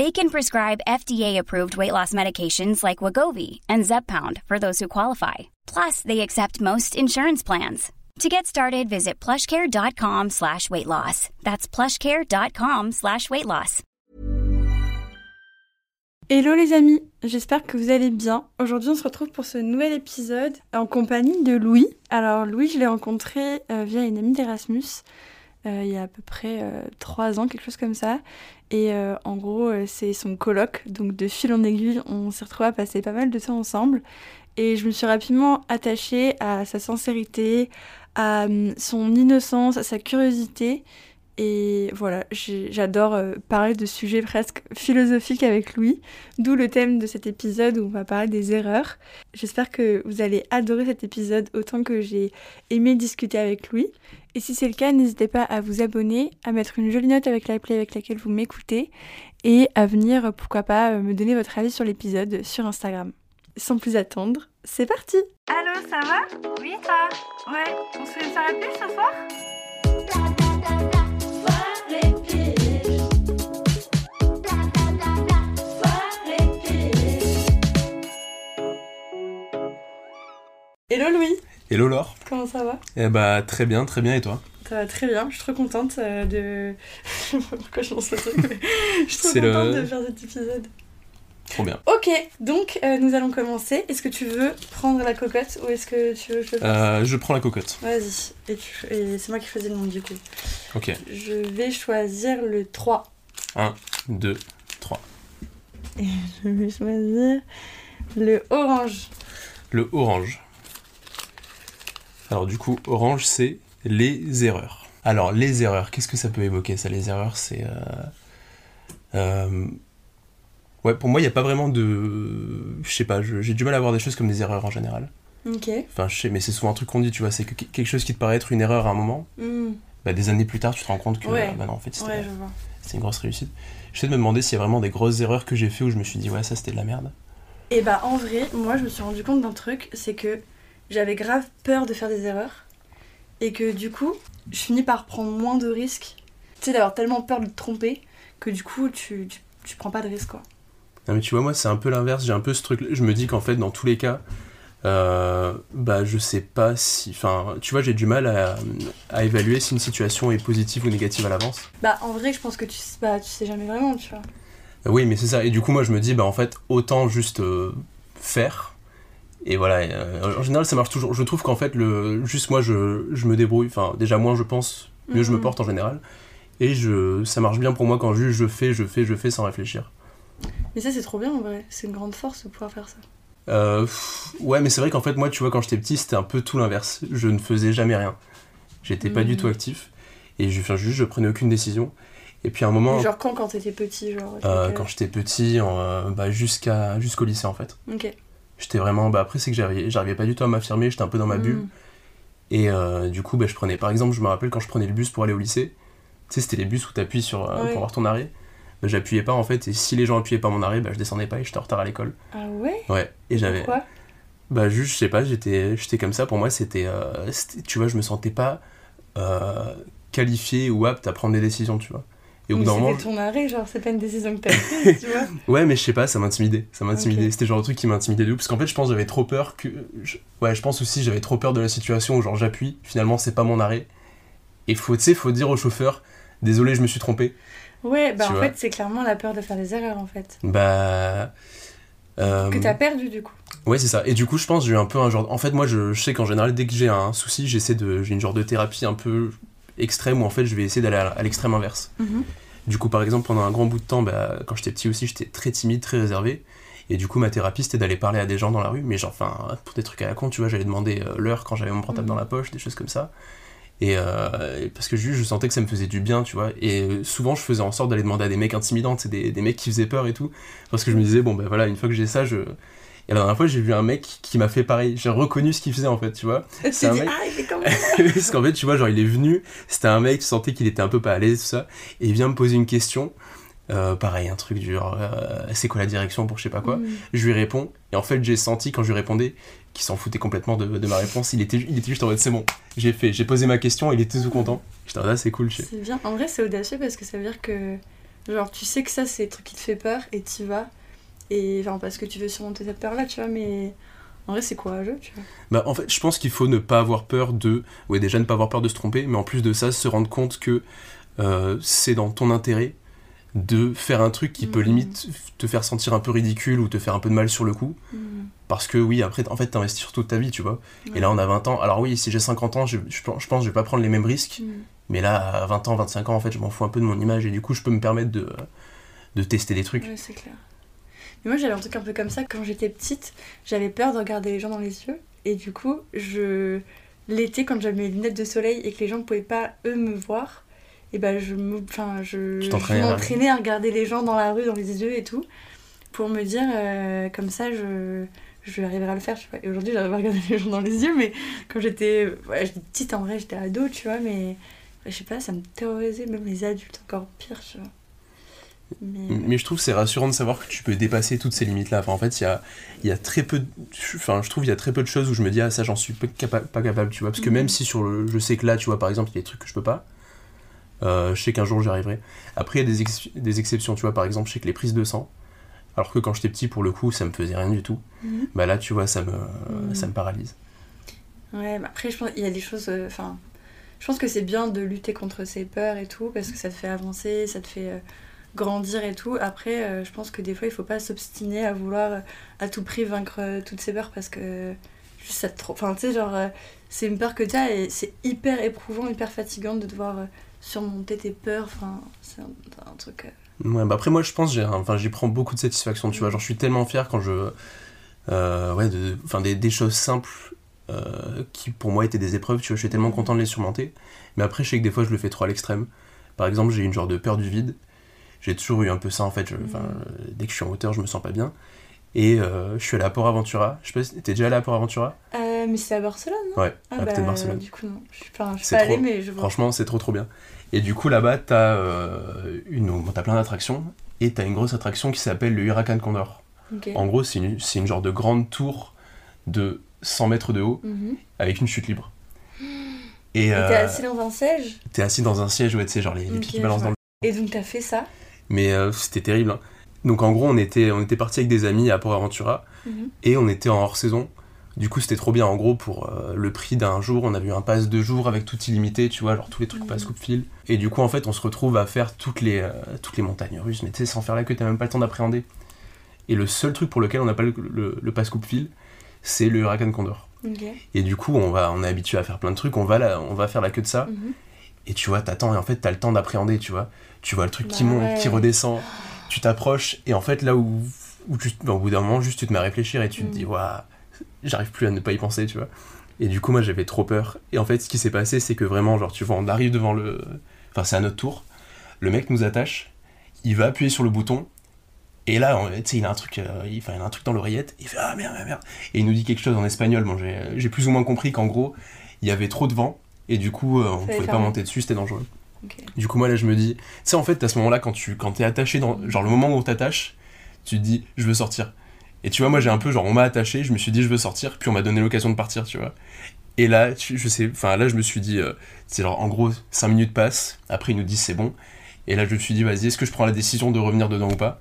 They can prescribe FDA-approved weight loss medications like Wagovi and Zepbound for those who qualify. Plus, they accept most insurance plans. To get started, visit plushcare.com slash weight loss. That's plushcare.com slash weight loss. Hello les amis, j'espère que vous allez bien. Aujourd'hui on se retrouve pour ce nouvel épisode en compagnie de Louis. Alors Louis je l'ai rencontré euh, via une amie d'Erasmus il y a à peu près euh, trois ans, quelque chose comme ça. Et euh, en gros, euh, c'est son colloque. Donc, de fil en aiguille, on s'est retrouvés à passer pas mal de temps ensemble. Et je me suis rapidement attachée à sa sincérité, à hum, son innocence, à sa curiosité. Et voilà, j'adore euh, parler de sujets presque philosophiques avec Louis, d'où le thème de cet épisode où on va parler des erreurs. J'espère que vous allez adorer cet épisode autant que j'ai aimé discuter avec Louis. Et si c'est le cas, n'hésitez pas à vous abonner, à mettre une jolie note avec l'appli avec laquelle vous m'écoutez et à venir, pourquoi pas, euh, me donner votre avis sur l'épisode sur Instagram. Sans plus attendre, c'est parti Allô, ça va? Oui, toi Ouais, on se fait une soirée plus ce soir? Hello Louis, Hello Laure. comment ça va? Eh bah très bien, très bien et toi? Ça va très bien, je suis trop contente euh, de... je sais pas pourquoi je lance ce truc, mais je suis trop le- contente de faire cet épisode. Trop bien. Ok, donc euh, nous allons commencer. Est-ce que tu veux prendre la cocotte ou est-ce que tu veux que je le fasse? Euh, je prends la cocotte. Vas-y, et, tu- et c'est moi qui choisis le nom du coup. Ok. Je vais choisir le 3. 1, 2, 3. Et je vais choisir le orange. Le orange. Alors du coup, orange c'est les erreurs. Alors les erreurs, qu'est-ce que ça peut évoquer ça? Les erreurs c'est... euh, euh, Ouais, pour moi il n'y a pas vraiment de... Je sais pas, j'ai du mal à voir des choses comme des erreurs en général. Ok. Enfin je sais, mais c'est souvent un truc qu'on dit, tu vois, c'est que quelque chose qui te paraît être une erreur à un moment, Hmm, bah, des années plus tard tu te rends compte que Ouais. bah non en fait c'était Ouais, une grosse réussite. J'essaie de me demander s'il y a vraiment des grosses erreurs que j'ai fait où je me suis dit ouais ça c'était de la merde. Et bah en vrai, moi je me suis rendu compte d'un truc, c'est que j'avais grave peur de faire des erreurs. Et que du coup, je finis par prendre moins de risques. Tu sais, d'avoir tellement peur de te tromper que du coup, tu, tu, tu prends pas de risques quoi. Non mais tu vois moi c'est un peu l'inverse, j'ai un peu ce truc, je me dis qu'en fait dans tous les cas, euh, bah je sais pas si, enfin tu vois j'ai du mal à, à évaluer si une situation est positive ou négative à l'avance. Bah en vrai, je pense que tu, bah, tu sais jamais vraiment, tu vois. Oui mais c'est ça, et du coup moi je me dis bah en fait autant juste euh, faire. Et voilà, euh, en général ça marche toujours. Je trouve qu'en fait le juste moi je, je me débrouille, enfin déjà moins je pense, mieux je me Mhm. porte en général. Et je, ça marche bien pour moi quand juste je fais, je fais, je fais sans réfléchir. Mais ça, c'est trop bien en vrai. C'est une grande force de pouvoir faire ça. Euh, pff, ouais, mais c'est vrai qu'en fait, moi, tu vois, quand j'étais petit, c'était un peu tout l'inverse. Je ne faisais jamais rien. J'étais pas du Mhm. tout actif. Et je, enfin, juste, je prenais aucune décision. Et puis à un moment, Genre quand, quand t'étais petit, genre. euh, quand j'étais petit, bah, jusqu'à, jusqu'au lycée, en fait. Ok. J'étais vraiment. Bah, après, c'est que j'arrivais, j'arrivais pas du tout à m'affirmer, j'étais un peu dans ma bulle. Mm. Et euh, du coup, bah, je prenais, par exemple, je me rappelle quand je prenais le bus pour aller au lycée, tu sais, c'était les bus où t'appuies sur, euh, Ouais. pour avoir ton arrêt. Bah, j'appuyais pas en fait, et si les gens appuyaient pas mon arrêt, bah, je descendais pas et j'étais en retard à l'école. Ah ouais? Ouais, et j'avais. Pourquoi? Bah juste, je sais pas, j'étais, j'étais comme ça. Pour moi, c'était, euh, c'était- tu vois, je me sentais pas qualifié ou apte à prendre des décisions, tu vois. Et au bout Mais d'un moment. C'était ton arrêt, genre, c'est pas une décision que t'as prise, tu vois. Ouais, mais je sais pas, ça m'intimidait. Ça m'intimidait. Ok. C'était le genre de truc qui m'intimidait de ouf. Parce qu'en fait, je pense que j'avais trop peur que. je- Ouais, je pense aussi j'avais trop peur de la situation où, genre, j'appuie. Finalement, c'est pas mon arrêt. Et faut, tu sais, faut dire au chauffeur Désolé, je me suis trompé. Ouais, bah Tu en vois. fait, c'est clairement la peur de faire des erreurs, en fait. Bah. euh, Que t'as perdu, du coup. Ouais, c'est ça. Et du coup, je pense j'ai eu un peu un genre. En fait, moi, je, je sais qu'en général, dès que j'ai un souci, j'essaie de. J'ai une genre de thérapie un peu extrême où en fait, je vais essayer d'aller à, l'extrême inverse. Mhm. Du coup, par exemple, pendant un grand bout de temps, bah, quand j'étais petit aussi, j'étais très timide, très réservé. Et du coup, ma thérapie, c'était d'aller parler à des gens dans la rue. Mais genre, enfin, pour des trucs à la con, tu vois, j'allais demander euh, l'heure quand j'avais mon portable Mhm. dans la poche, des choses comme ça. Et, euh, et parce que juste, je sentais que ça me faisait du bien, tu vois. Et euh, souvent, je faisais en sorte d'aller demander à des mecs intimidants, des, des mecs qui faisaient peur et tout. Parce que je me disais, bon, ben voilà, une fois que j'ai ça, je. Et la dernière fois, j'ai vu un mec qui m'a fait pareil. J'ai reconnu ce qu'il faisait en fait, tu vois. Tu C'est un dit, mec- ah, il fait comme. Parce qu'en fait, tu vois, genre, il est venu, c'était un mec, tu sentais qu'il était un peu pas à l'aise, tout ça, et il vient me poser une question. Euh, pareil, un truc du genre, euh, c'est quoi la direction pour je sais pas quoi. Mm. Je lui réponds, et en fait, j'ai senti quand je lui répondais qu'il s'en foutait complètement de, de ma réponse. Il était, il était juste en mode, c'est bon, j'ai fait, j'ai posé ma question, il était tout content. J'étais mode, ah, c'est cool. C'est bien. En vrai, c'est audacieux parce que ça veut dire que, genre, tu sais que ça, c'est le truc qui te fait peur et t'y vas. Et, enfin, parce que tu veux surmonter cette peur-là, tu vois, mais en vrai, c'est courageux, tu vois. Bah, en fait, je pense qu'il faut ne pas avoir peur de. Ouais, déjà ne pas avoir peur de se tromper, mais en plus de ça, se rendre compte que euh, c'est dans ton intérêt de faire un truc qui peut Mhm. limite te faire sentir un peu ridicule ou te faire un peu de mal sur le coup. Mm. Parce que oui, après, en fait, t'investis sur toute ta vie, tu vois. Et là, on a 20 ans. Alors oui, si j'ai 50 ans, je, je pense je pense que je vais pas prendre les mêmes risques. Mm. Mais là, à 20 ans, 25 ans, en fait, je m'en fous un peu de mon image. Et du coup, je peux me permettre de, de tester des trucs. Ouais, c'est clair. Mais moi, j'avais un truc un peu comme ça. Quand j'étais petite, j'avais peur de regarder les gens dans les yeux. Et du coup, je l'été, quand j'avais mes lunettes de soleil et que les gens ne pouvaient pas, eux, me voir, et ben je à- m'entraînais à regarder les gens dans la rue, dans les yeux et tout, pour me dire, euh, comme ça, je, je arriverai à le faire, tu vois. Et aujourd'hui, j'arrive à regarder les gens dans les yeux, mais quand j'étais ouais, j'étais petite, en vrai, j'étais ado, tu vois, mais je sais pas, ça me terrorisait, même les adultes, encore pire, tu vois. Mais, Mais je trouve que c'est rassurant de savoir que tu peux dépasser toutes ces limites-là. Enfin, en fait, il y a, il y a très peu de... Enfin, je trouve qu'il y a très peu de choses où je me dis, ah, ça, j'en suis pas, capa- pas capable, tu vois. Parce que Mhm. même si sur le... Je sais que là, tu vois, par exemple, il y a des trucs que je peux pas, euh, je sais qu'un jour, j'y arriverai. Après, il y a des, ex- des exceptions, tu vois. Par exemple, je sais que les prises de sang, alors que quand j'étais petit, pour le coup, ça me faisait rien du tout. Mhm. Bah là, tu vois, ça me, Mhm. ça me paralyse. Ouais, mais après, je pense qu'il y a des choses. euh, Enfin, je pense que c'est bien de lutter contre ces peurs et tout, parce que ça te fait avancer, ça te fait euh, grandir et tout. Après, euh, je pense que des fois, il faut pas s'obstiner à vouloir euh, à tout prix vaincre euh, toutes ces peurs, parce que juste ça te trop. Enfin, tu sais, genre, c'est une peur que tu as et c'est hyper éprouvant, hyper fatigant de devoir surmonter tes peurs. Enfin, c'est un, un truc. Ouais, bah après moi je pense enfin j'y prends beaucoup de satisfaction, tu vois, genre je suis tellement fier quand je euh, ouais de des, des choses simples euh, qui pour moi étaient des épreuves, tu vois, je suis tellement content de les surmonter. Mais après je sais que des fois je le fais trop à l'extrême. Par exemple, j'ai une genre de peur du vide. J'ai toujours eu un peu ça en fait, je- enfin euh, dès que je suis en hauteur, je me sens pas bien. Et euh, je suis allé à Port Aventura. Je sais pas si t'es déjà allé à Port Aventura Euh, mais c'est à Barcelone, non? Ouais, Ah à côté bah, de Barcelone. Du coup, non. Je suis, je pas allée, trop- mais je vois. Franchement, c'est trop trop bien. Et du coup, là-bas, t'as euh, une... bon, plein d'attractions. Et t'as une grosse attraction qui s'appelle le Huracan Condor. Ok. En gros, c'est une, une genre de grande tour de 100 mètres de haut Mhm. avec une chute libre. Et t'es assis dans un siège? t'es assis dans un siège, ouais, tu sais, genre les, les Ok, pieds qui balancent dans le. Et donc t'as fait ça? Mais euh, c'était terrible. hein. Donc en gros, on était, on était parti avec des amis à Port Aventura Mhm. et on était en hors saison. Du coup, c'était trop bien. En gros, pour euh, le prix d'un jour, on avait eu un pass de jour avec tout illimité, tu vois, genre tous les trucs Mhm. passe coup de fil. Et du coup, en fait, on se retrouve à faire toutes les, euh, toutes les montagnes russes, mais tu sais, sans faire la queue, t'as même pas le temps d'appréhender. Et le seul truc pour lequel on n'a pas le, le, le pass coup de fil, c'est le Huracan Condor. Et du coup, on, va, on est habitué à faire plein de trucs, on va, on va faire la queue de ça. Mhm. Et tu vois, t'attends et en fait, t'as le temps d'appréhender, tu vois. Tu vois le truc qui Bah monte, ouais. qui redescend, tu t'approches, et en fait, là où, où tu, bah, au bout d'un moment, juste tu te mets à réfléchir et tu Mm. te dis, waouh, j'arrive plus à ne pas y penser, tu vois. Et du coup, moi, j'avais trop peur. Et en fait, ce qui s'est passé, c'est que vraiment, genre, tu vois, on arrive devant le. Enfin, c'est à notre tour. Le mec nous attache, il va appuyer sur le bouton, et là, tu sais, il a un truc, euh, il, il a un truc dans l'oreillette, il fait ah merde, merde, merde. Et il nous dit quelque chose en espagnol. Bon, j'ai plus ou moins compris qu'en gros, il y avait trop de vent, et du coup, euh, on Fallait pouvait pas monter dessus, c'était dangereux. Du coup, moi, là, je me dis, tu sais, en fait, à ce moment-là, quand tu quand t'es attaché dans. Genre, le moment où on t'attache, tu te dis, je veux sortir. Et tu vois, moi, j'ai un peu, genre, on m'a attaché, je me suis dit, je veux sortir, puis on m'a donné l'occasion de partir, tu vois. Et là, je sais, enfin, là, je me suis dit, euh, c'est genre, en gros, 5 minutes passent, après, ils nous disent, c'est bon. Et là, je me suis dit, vas-y, est-ce que je prends la décision de revenir dedans ou pas?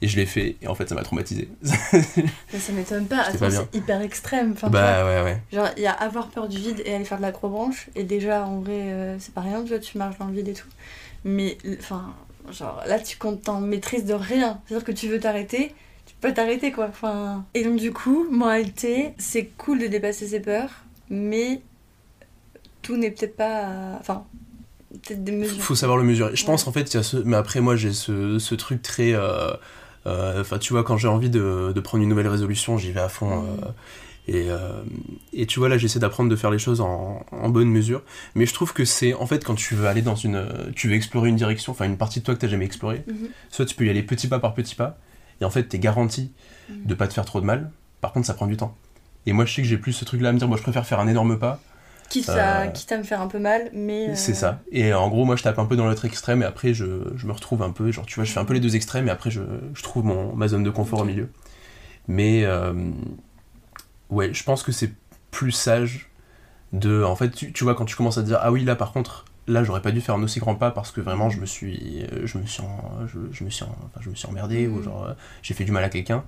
Et je l'ai fait, et en fait, ça m'a traumatisé. Mais ça m'étonne pas, c'est hyper extrême. Enfin, bah ouais, ouais. Genre, il y a avoir peur du vide et aller faire de l'acrobranche. Et déjà, en vrai, euh, c'est pas rien, tu vois, tu marches dans le vide et tout. Mais, enfin, genre, là, tu comptes en maîtrise de rien. C'est-à-dire que tu veux t'arrêter, tu peux t'arrêter, quoi. Enfin... Et donc, du coup, moralité, c'est cool de dépasser ses peurs, mais tout n'est peut-être pas. Enfin, peut-être des mesures. Faut savoir le mesurer. Je Ouais. pense en fait, il y a ce... mais après moi j'ai ce, ce truc très. euh, Enfin, tu vois, quand j'ai envie de, de prendre une nouvelle résolution, j'y vais à fond. Mhm. euh, et, euh, et tu vois, là j'essaie d'apprendre de faire les choses en, en bonne mesure. Mais je trouve que c'est en fait quand tu veux aller dans une. euh, Tu veux explorer une direction, enfin une partie de toi que t'as jamais explorée, Mhm. soit tu peux y aller petit pas par petit pas, et en fait t'es garanti Mhm. de pas te faire trop de mal. Par contre, ça prend du temps. Et moi je sais que j'ai plus ce truc là à me dire, moi je préfère faire un énorme pas Quitte, à, Euh, quitte à me faire un peu mal, mais. euh, c'est ça. Et en gros, moi, je tape un peu dans l'autre extrême et après, je, je me retrouve un peu. Genre, tu vois, je fais un peu les deux extrêmes et après, je, je trouve mon, ma zone de confort au milieu. Mais, euh, ouais, je pense que c'est plus sage de. En fait, tu, tu vois, quand tu commences à te dire, ah oui, là, par contre, là, j'aurais pas dû faire un aussi grand pas parce que vraiment, je me suis. Je me suis, en- je, je me suis, en- enfin, je me suis emmerdé ou Mhm. genre, j'ai fait du mal à quelqu'un.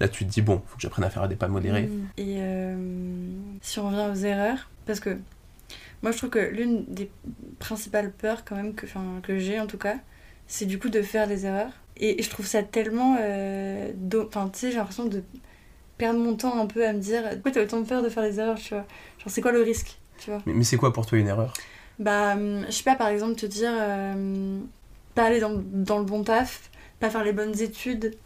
Là, tu te dis, bon, faut que j'apprenne à faire des pas modérés. Mm. Et euh, si on revient aux erreurs, parce que moi je trouve que l'une des principales peurs quand même que, que j'ai en tout cas, c'est du coup de faire des erreurs. Et, et je trouve ça tellement... euh, Enfin tu sais, j'ai l'impression de perdre mon temps un peu à me dire, pourquoi t'as autant peur de faire des erreurs, tu vois? Genre c'est quoi le risque, tu vois? Mais, mais c'est quoi pour toi une erreur? Bah hum, je sais pas, par exemple te dire, euh, pas aller dans, dans le bon taf, pas faire les bonnes études.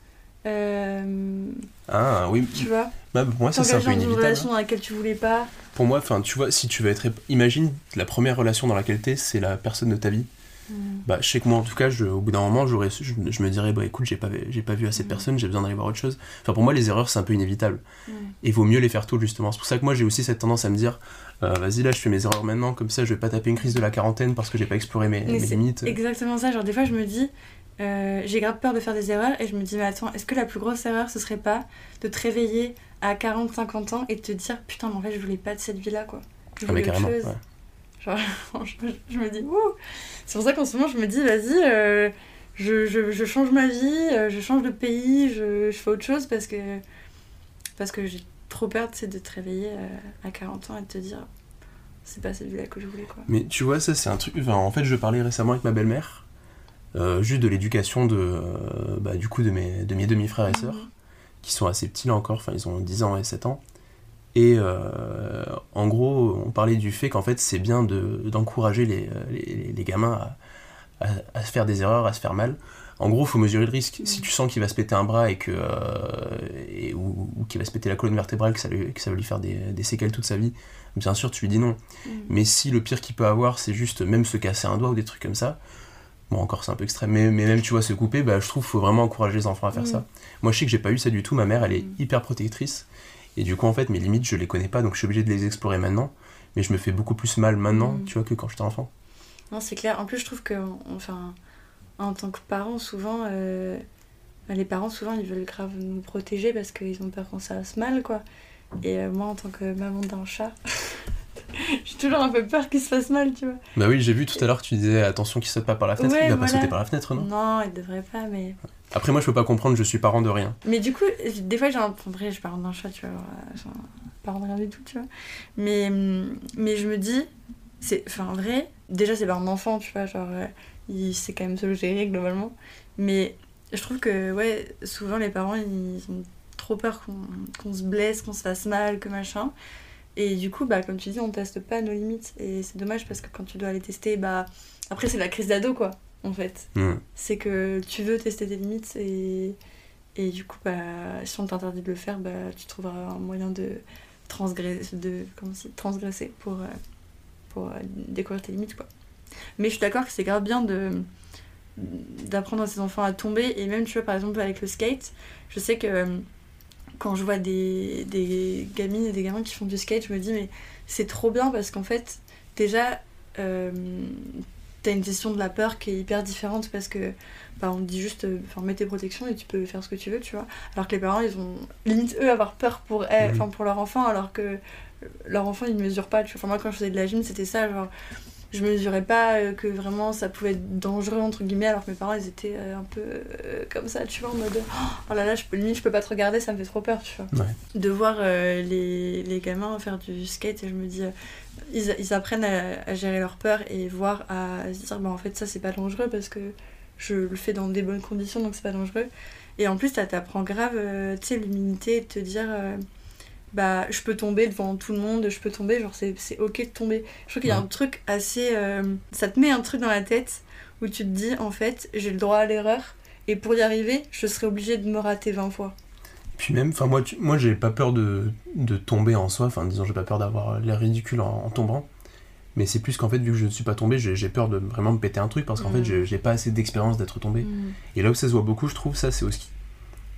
euh, Ah oui, tu vois, bah, pour moi, ça c'est un peu dans une inévitable. relation dans laquelle tu voulais pas. Pour moi, enfin, tu vois, si tu veux être. Imagine la première relation dans laquelle t'es, c'est la personne de ta vie. Mm. Bah, je sais que moi, en tout cas, je- au bout d'un moment, j'aurais, je, je me dirais, bah écoute, j'ai pas, j'ai pas vu assez de Mm. personnes, j'ai besoin d'aller voir autre chose. Enfin, pour moi, les erreurs, c'est un peu inévitable. Mm. Et il vaut mieux les faire tôt, justement. C'est pour ça que moi, j'ai aussi cette tendance à me dire, euh, vas-y, là, je fais mes erreurs maintenant, comme ça, je vais pas taper une crise de la quarantaine parce que j'ai pas exploré mes, mes limites. Exactement ça, genre des fois je me dis, euh, j'ai grave peur de faire des erreurs et je me dis, mais attends, est-ce que la plus grosse erreur ce serait pas de te réveiller à 40-50 ans et de te dire, putain, mais en fait je voulais pas de cette vie-là quoi. Je Ah, voulais autre carrément. chose. ouais. Genre, je me dis, ouh C'est pour ça qu'en ce moment je me dis, vas-y, euh, je, je, je change ma vie, euh, je change de pays, je, je fais autre chose parce que, parce que j'ai trop peur sais, de te réveiller à 40 ans et de te dire, c'est pas cette vie-là que je voulais quoi. Mais tu vois, ça, c'est un truc. Enfin, en fait, je parlais récemment avec ma belle-mère, euh, juste de l'éducation de, euh, bah, du coup, de mes, de mes demi-frères et sœurs. Mhm. qui sont assez petits là encore, enfin ils ont 10 ans et 7 ans. Et euh, en gros, on parlait du fait qu'en fait c'est bien de- d'encourager les, les, les gamins à, à, à se faire des erreurs, à se faire mal. En gros, faut mesurer le risque. Si tu sens qu'il va se péter un bras et que euh, et- ou, ou qu'il va se péter la colonne vertébrale, que ça, lui- que ça va lui faire des, des séquelles toute sa vie, bien sûr tu lui dis non. Mhm. Mais si le pire qu'il peut avoir, c'est juste même se casser un doigt ou des trucs comme ça, bon encore c'est un peu extrême, mais, mais même tu vois se couper, bah, je trouve qu'il faut vraiment encourager les enfants à faire Mhm. ça. Moi je sais que j'ai pas eu ça du tout, ma mère elle est Mhm. hyper protectrice, et du coup en fait mes limites je les connais pas, donc je suis obligé de les explorer maintenant, mais je me fais beaucoup plus mal maintenant, Mhm. tu vois, que quand j'étais enfant. Non, c'est clair. En plus, je trouve que, enfin, en tant que parents, souvent, euh, les parents, souvent, ils veulent grave nous protéger parce qu'ils ont peur qu'on se fasse mal, quoi. Et euh, moi, en tant que maman d'un chat, j'ai toujours un peu peur qu'il se fasse mal, tu vois. Bah oui, j'ai vu tout à l'heure que tu disais attention qu'il saute pas par la fenêtre, Ouais, il va pas sauter par la fenêtre, non? Non, il devrait pas, mais. Après moi je peux pas comprendre, je suis parent de rien. Mais du coup, des fois, j'ai un. En vrai, je parle d'un chat, tu vois. Enfin, parent de rien du tout, tu vois. Mais, mais je me dis, c'est. Enfin, en vrai, déjà, c'est pas un enfant, tu vois. Genre, euh, il sait quand même se gérer globalement. Mais je trouve que, ouais, souvent, les parents, ils ont trop peur qu'on qu'on se blesse, qu'on se fasse mal, que machin. Et du coup, bah, comme tu dis, on teste pas nos limites. Et c'est dommage parce que quand tu dois les tester, bah. Après, c'est la crise d'ado, quoi, en fait c'est que tu veux tester tes limites et, et du coup, bah, si on t'interdit de le faire, bah, tu trouveras un moyen de transgresser, de, comment transgresser pour, euh, pour euh, découvrir tes limites. Quoi. Mais je suis d'accord que c'est grave bien de d'apprendre à ses enfants à tomber et même tu vois par exemple avec le skate je sais que quand je vois des, des gamines et des gamins qui font du skate je me dis mais c'est trop bien parce qu'en fait déjà euh, t'as une gestion de la peur qui est hyper différente parce que bah, on te dit juste euh, enfin mets tes protections et tu peux faire ce que tu veux tu vois alors que les parents ils ont limite eux avoir peur pour Mhm. enfin pour leur enfant alors que leur enfant il ne mesure pas tu vois. enfin moi quand je faisais de la gym c'était ça genre je mesurais pas euh, que vraiment ça pouvait être dangereux entre guillemets alors que mes parents ils étaient euh, un peu euh, comme ça tu vois en mode oh là là je peux limite je peux pas te regarder ça me fait trop peur tu vois Ouais. de voir euh, les, les gamins faire du skate et je me dis euh, ils, ils apprennent à, à gérer leur peur et voir à se dire bah en fait ça c'est pas dangereux parce que je le fais dans des bonnes conditions donc c'est pas dangereux et en plus ça t'apprend grave tu sais l'humilité de te dire bah je peux tomber devant tout le monde je peux tomber genre c'est c'est ok de tomber je trouve qu'il y a Ouais. un truc assez euh, ça te met un truc dans la tête où tu te dis en fait j'ai le droit à l'erreur et pour y arriver je serais obligée de me rater 20 fois Puis même, enfin moi, tu- moi j'ai pas peur de, de tomber en soi, enfin disons j'ai pas peur d'avoir l'air ridicule en, en tombant, mais c'est plus qu'en fait vu que je ne suis pas tombé, j'ai peur de vraiment me péter un truc parce qu'en Mm. fait j'ai- j'ai pas assez d'expérience d'être tombé. Et là où ça se voit beaucoup, je trouve, ça c'est au ski.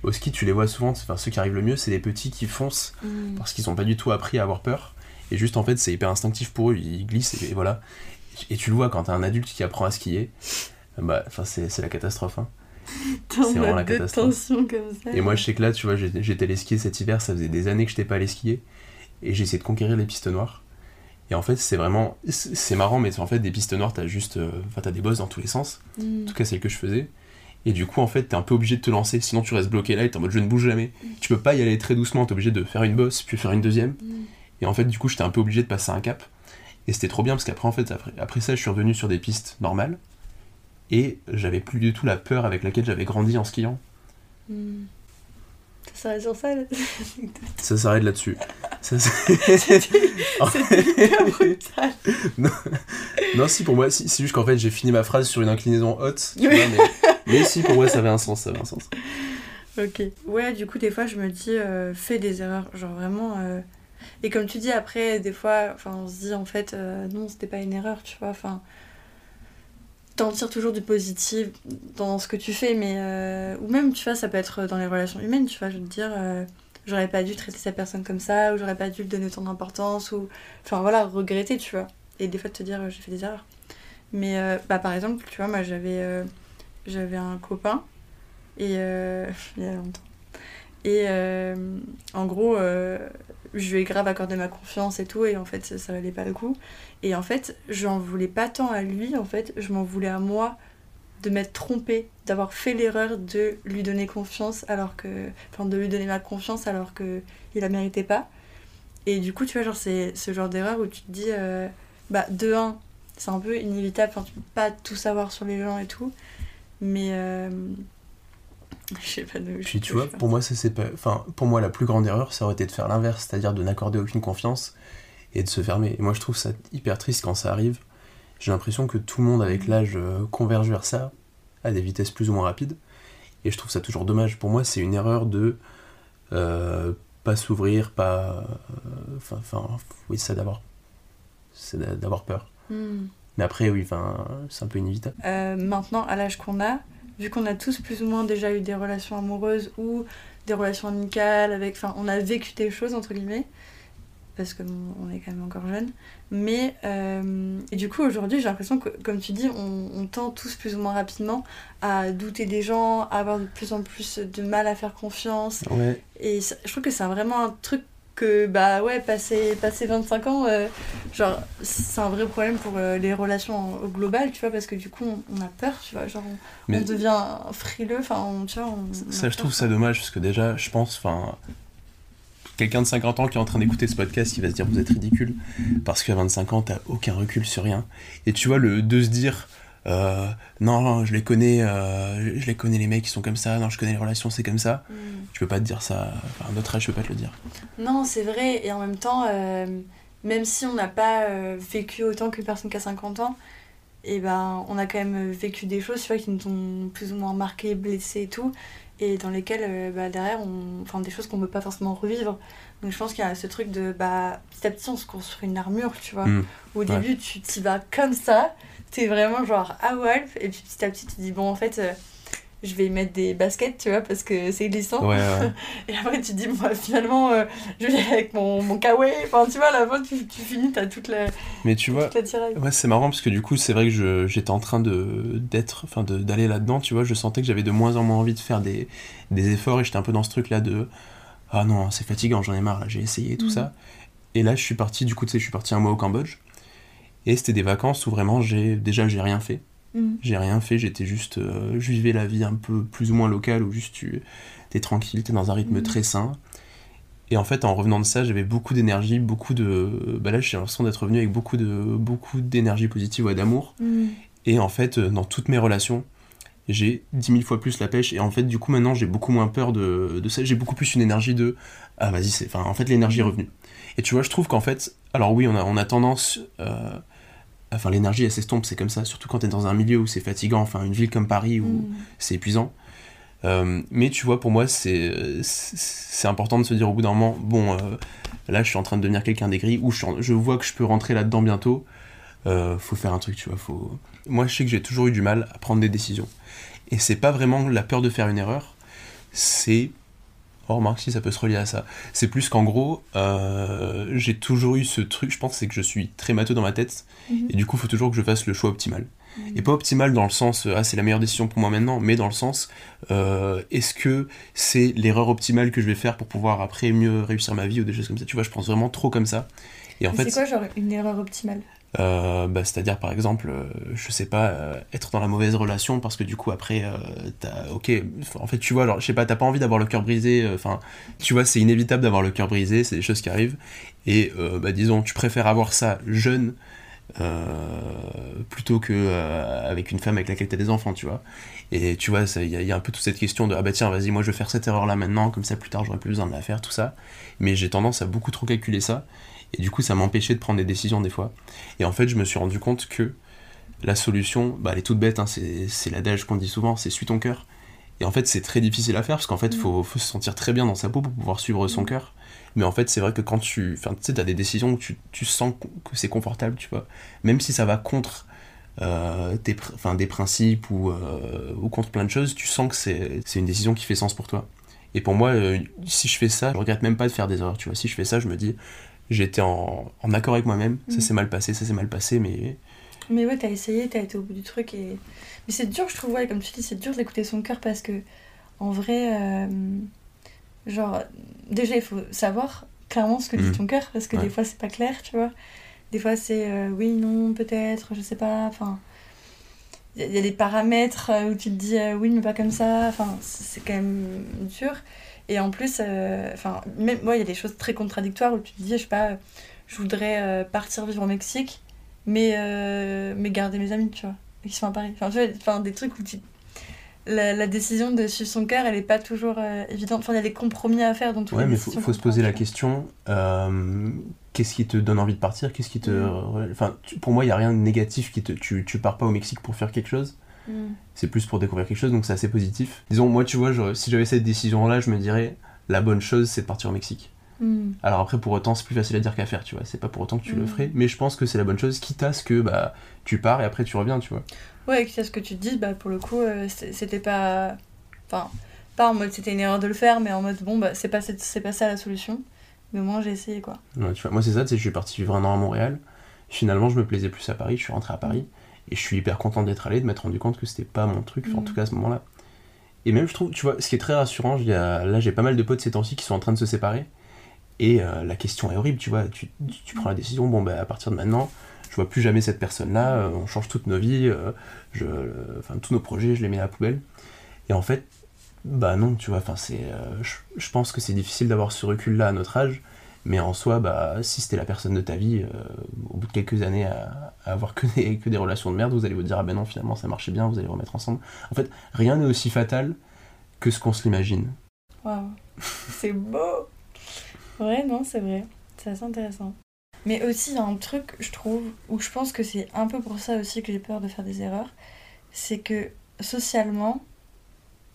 Au ski, tu les vois souvent, enfin ceux qui arrivent le mieux, c'est les petits qui foncent Mm. parce qu'ils ont pas du tout appris à avoir peur. Et juste en fait, c'est hyper instinctif pour eux, ils glissent et, et voilà. Et tu le vois quand t'as un adulte qui apprend à skier, bah, c'est la catastrophe. hein. C'est vraiment la catastrophe. comme ça. Et moi, je sais que là, tu vois, j'étais allé skier cet hiver, ça faisait des années que j'étais pas allé skier, et j'ai essayé de conquérir les pistes noires. Et en fait, c'est vraiment. C'est c'est marrant, mais en fait, des pistes noires, t'as juste. euh, Enfin, t'as des bosses dans tous les sens, Mm. en tout cas celles que je faisais. Et du coup, en fait, t'es un peu obligé de te lancer, sinon tu restes bloqué là et t'es en mode je ne bouge jamais. Tu peux pas y aller très doucement, t'es obligé de faire une bosse, puis faire une deuxième. Mm. Et en fait, du coup, j'étais un peu obligé de passer un cap. Et c'était trop bien parce qu'après, en fait, après, après ça, je suis revenu sur des pistes normales. Et j'avais plus du tout la peur avec laquelle j'avais grandi en skiant. Mm. Ça s'arrête sur ça Ça s'arrête là-dessus. C'était hyper brutal. Non, si, pour moi, si, c'est juste qu'en fait, j'ai fini ma phrase sur une inclinaison haute. tu Oui. vois, mais, mais si, pour moi, ça avait un sens, ça avait un sens. Ok. Ouais, du coup, des fois, je me dis, euh, fais des erreurs. Genre vraiment. euh, Et comme tu dis, après, des fois, on se dit, en fait, euh, non, c'était pas une erreur, tu vois. Enfin. T'en tires toujours du positif dans ce que tu fais, mais. euh, Ou même, tu vois, ça peut être dans les relations humaines, tu vois. Je veux dire, j'aurais pas dû traiter cette personne comme ça, ou j'aurais pas dû lui donner tant d'importance, ou. Enfin, voilà, regretter, tu vois. Et des fois, te dire, j'ai fait des erreurs. Mais, bah, par exemple, tu vois, moi, j'avais. J'avais un copain et euh, il y a longtemps. Et euh, en gros, euh, je lui ai grave accordé ma confiance et tout, et en fait, ça, ça valait pas le coup. Et en fait, je n'en voulais pas tant à lui, en fait, je m'en voulais à moi de m'être trompée, d'avoir fait l'erreur de lui donner confiance alors que. Enfin, de lui donner ma confiance alors que il la méritait pas. Et du coup, tu vois, genre, c'est ce genre d'erreur où tu te dis, bah, de un, c'est un peu inévitable, tu peux pas tout savoir sur les gens et tout, mais. euh, je sais pas de Puis tu vois, pour moi, ça c'est pas. Enfin, pour moi, la plus grande erreur, ça aurait été de faire l'inverse, c'est-à-dire de n'accorder aucune confiance et de se fermer. Et moi, je trouve ça hyper triste quand ça arrive. J'ai l'impression que tout le monde, avec l'âge, euh, converge vers ça, à des vitesses plus ou moins rapides. Et je trouve ça toujours dommage. Pour moi, c'est une erreur de euh, pas s'ouvrir, pas. euh, Enfin, enfin, oui, ça d'avoir. C'est d'a- d'avoir peur. Hmm. Mais après, oui, c'est un peu inévitable. Euh, maintenant, à l'âge qu'on a, vu qu'on a tous plus ou moins déjà eu des relations amoureuses ou des relations amicales, avec, enfin, on a vécu des choses entre guillemets, parce qu'on on est quand même encore jeune. Mais euh, et du coup, aujourd'hui, j'ai l'impression que, comme tu dis, on, on tend tous plus ou moins rapidement à douter des gens, à avoir de plus en plus de mal à faire confiance. Ouais. Et ça- je trouve que c'est vraiment un truc que, bah ouais, passer, passer 25 ans, euh, genre, c'est un vrai problème pour euh, les relations au global, tu vois, parce que du coup, on, on a peur, tu vois, genre, on, Mais on devient frileux, enfin, on- tu vois, on, on a Ça, je trouve ça dommage parce que déjà, je pense, enfin, quelqu'un de 50 ans qui est en train d'écouter ce podcast, il va se dire vous êtes ridicule parce qu'à 25 ans, t'as aucun recul sur rien. Et tu vois, le de se dire euh, non, je les connais, euh, je les connais les mecs qui sont comme ça, non, je connais les relations, c'est comme ça. Mm. Je peux pas te dire ça, enfin, à notre âge, je peux pas te le dire. Non, c'est vrai, et en même temps, euh, même si on n'a pas vécu autant qu'une personne qui a 50 ans, et ben, on a quand même vécu des choses, tu vois, qui nous ont plus ou moins marqué, blessés et tout, et dans lesquelles, euh, bah, derrière, on... enfin, des choses qu'on ne peut pas forcément revivre. Donc je pense qu'il y a ce truc de, bah, petit à petit, on se construit une armure, tu vois. Mm. Au Ouais. début, tu t'y vas comme ça, t'es vraiment genre à Wolf, et puis petit à petit, tu dis, bon, en fait, euh, je vais y mettre des baskets, tu vois, parce que c'est glissant. Ouais, ouais. Et après, tu te dis, bon, bah, finalement, euh, je vais avec mon, mon kawaii. Enfin, tu vois, à la fin, tu, tu finis, t'as toute la, Mais tu vois. Ouais, c'est marrant parce que du coup, c'est vrai que j'étais en train d'être, enfin, d'aller là-dedans, tu vois. Je sentais que j'avais de moins en moins envie de faire des, des efforts et j'étais un peu dans ce truc-là de ah non, c'est fatigant, j'en ai marre, là, j'ai essayé tout Mhm. ça. Et là, je suis parti, du coup, tu sais, je suis parti un mois au Cambodge Et c'était des vacances où vraiment, j'ai déjà, j'ai rien fait. Mm. J'ai rien fait, j'étais juste. euh, je vivais la vie un peu plus ou moins locale où juste tu es tranquille, tu es dans un rythme Mhm. très sain. Et en fait, en revenant de ça, j'avais beaucoup d'énergie, beaucoup de. Bah là, j'ai l'impression d'être revenu avec beaucoup de beaucoup d'énergie positive et d'amour. Mm. Et en fait, euh, dans toutes mes relations, j'ai 10 000 fois plus la pêche. Et en fait, du coup, maintenant, j'ai beaucoup moins peur de, de ça. J'ai beaucoup plus une énergie de. Ah, vas-y, c'est. Enfin, en fait, l'énergie est revenue. Et tu vois, je trouve qu'en fait. Alors, oui, on a, on a tendance. euh, Enfin, l'énergie, elle s'estompe, c'est comme ça. Surtout quand t'es dans un milieu où c'est fatigant. Enfin, une ville comme Paris où Mm. c'est épuisant. Euh, mais tu vois, pour moi, c'est c'est- important de se dire au bout d'un moment, bon, euh, là, je suis en train de devenir quelqu'un d'aigri, ou je, en- je vois que je peux rentrer là-dedans bientôt. Euh, faut faire un truc, tu vois. Faut... Moi, je sais que j'ai toujours eu du mal à prendre des décisions. Et c'est pas vraiment la peur de faire une erreur, c'est. Oh, remarque si ça peut se relier à ça. C'est plus qu'en gros, euh, j'ai toujours eu ce truc, je pense, c'est que je suis très matheux dans ma tête, Mhm. et du coup, il faut toujours que je fasse le choix optimal. Et pas optimal dans le sens, euh, ah, c'est la meilleure décision pour moi maintenant, mais dans le sens, euh, est-ce que c'est l'erreur optimale que je vais faire pour pouvoir après mieux réussir ma vie ou des choses comme ça? Tu vois, je pense vraiment trop comme ça. Et en Mais fait, c'est quoi, genre, une erreur optimale? Euh, bah, c'est-à-dire par exemple, euh, je sais pas, euh, être dans la mauvaise relation parce que du coup après, euh, t'as, ok, en fait tu vois, alors je sais pas, t'as pas envie d'avoir le cœur brisé, enfin, tu vois, c'est inévitable d'avoir le cœur brisé, c'est des choses qui arrivent, et bah, disons, tu préfères avoir ça jeune plutôt que avec une femme avec laquelle t'as des enfants, tu vois. Et tu vois, il y, y a un peu toute cette question de ah bah tiens, vas-y, moi je vais faire cette erreur là maintenant, comme ça plus tard j'aurai plus besoin de la faire, tout ça. Mais j'ai tendance à beaucoup trop calculer ça, et du coup ça m'empêchait de prendre des décisions des fois. Et en fait, je me suis rendu compte que la solution, bah, elle est toute bête, hein, c'est l'adage qu'on dit souvent, c'est suis ton cœur. Et en fait, c'est très difficile à faire parce qu'en fait, il faut, faut se sentir très bien dans sa peau pour pouvoir suivre son cœur. Mais en fait, c'est vrai que quand tu. Enfin, tu sais, t'as des décisions où tu, tu sens que c'est confortable, tu vois. Même si ça va contre euh, tes, enfin, des principes ou, euh, ou contre plein de choses, tu sens que c'est c'est une décision qui fait sens pour toi. Et pour moi, euh, si je fais ça, je regrette même pas de faire des erreurs, tu vois. Si je fais ça, je me dis, j'étais en, en accord avec moi-même, ça Mhm. s'est mal passé, ça s'est mal passé, mais Mais ouais, t'as essayé, t'as été au bout du truc et. Mais c'est dur, je trouve, ouais, comme tu dis, c'est dur d'écouter son cœur parce que, en vrai, euh, genre, déjà, il faut savoir clairement ce que dit Mhm. ton cœur parce que Ouais. des fois, c'est pas clair, tu vois. Des fois, c'est euh, oui, non, peut-être, je sais pas, enfin. Il y, a- il y a des paramètres euh, où tu te dis euh, oui, mais pas comme ça, enfin, c'est quand même dur. Et en plus, euh, enfin, même moi, il y a des choses très contradictoires où tu te dis, je sais pas, je voudrais euh, partir vivre au Mexique mais, euh, mais garder mes amis, tu vois, qui sont à Paris. Enfin, tu vois, enfin, des trucs où tu... la, la décision de suivre son cœur, elle est pas toujours évidente. Enfin, il y a des compromis à faire dans toutes Ouais, les mais faut, faut se poser la question qu'est-ce qui te donne envie de partir? Qu'est-ce qui te. Mm. Enfin, tu- pour moi, il n'y a rien de négatif qui te. Tu, tu pars pas au Mexique pour faire quelque chose. Mm. c'est plus pour découvrir quelque chose, donc c'est assez positif. Disons, moi, tu vois, si j'avais cette décision-là, je me dirais la bonne chose, c'est de partir au Mexique. Mm. Alors après, pour autant, c'est plus facile à dire qu'à faire, tu vois. C'est pas pour autant que tu le Mm. ferais, mais je pense que c'est la bonne chose, quitte à ce que bah, tu pars et après tu reviens, tu vois. Ouais, que c'est ce que tu te dis, bah, pour le coup, euh, c'était pas. Enfin, pas en mode c'était une erreur de le faire, mais en mode bon, bah, c'est pas, c'est c'est pas ça la solution. Mais au moins, j'ai essayé, quoi. Ouais, tu vois, moi, c'est ça, tu sais, je suis parti vivre un an à Montréal. Finalement, je me plaisais plus à Paris, je suis rentré à Paris. Et je suis hyper content d'être allé, de m'être rendu compte que c'était pas mon truc, en Mm. tout cas à ce moment-là. Et même, je trouve, tu vois, ce qui est très rassurant, là, j'ai pas mal de potes ces temps-ci qui sont en train de se séparer. Et euh, la question est horrible, tu vois. Tu, tu- tu prends la décision, bon, bah, à partir de maintenant, je vois plus jamais cette personne-là, euh, on change toutes nos vies, euh, je, enfin, tous nos projets, je les mets à la poubelle. Et en fait, bah non, tu vois, enfin, c'est, je, je pense que c'est difficile d'avoir ce recul-là à notre âge. Mais en soi, bah, si c'était la personne de ta vie, euh, au bout de quelques années à, avoir que des, relations de merde, vous allez vous dire ah ben non finalement ça marchait bien, vous allez remettre ensemble. En fait, rien n'est aussi fatal que ce qu'on se l'imagine. Waouh, c'est beau! Ouais, non, c'est vrai. C'est assez intéressant. Mais aussi, il y a un truc, je trouve, où je pense que c'est un peu pour ça aussi que j'ai peur de faire des erreurs. C'est que socialement,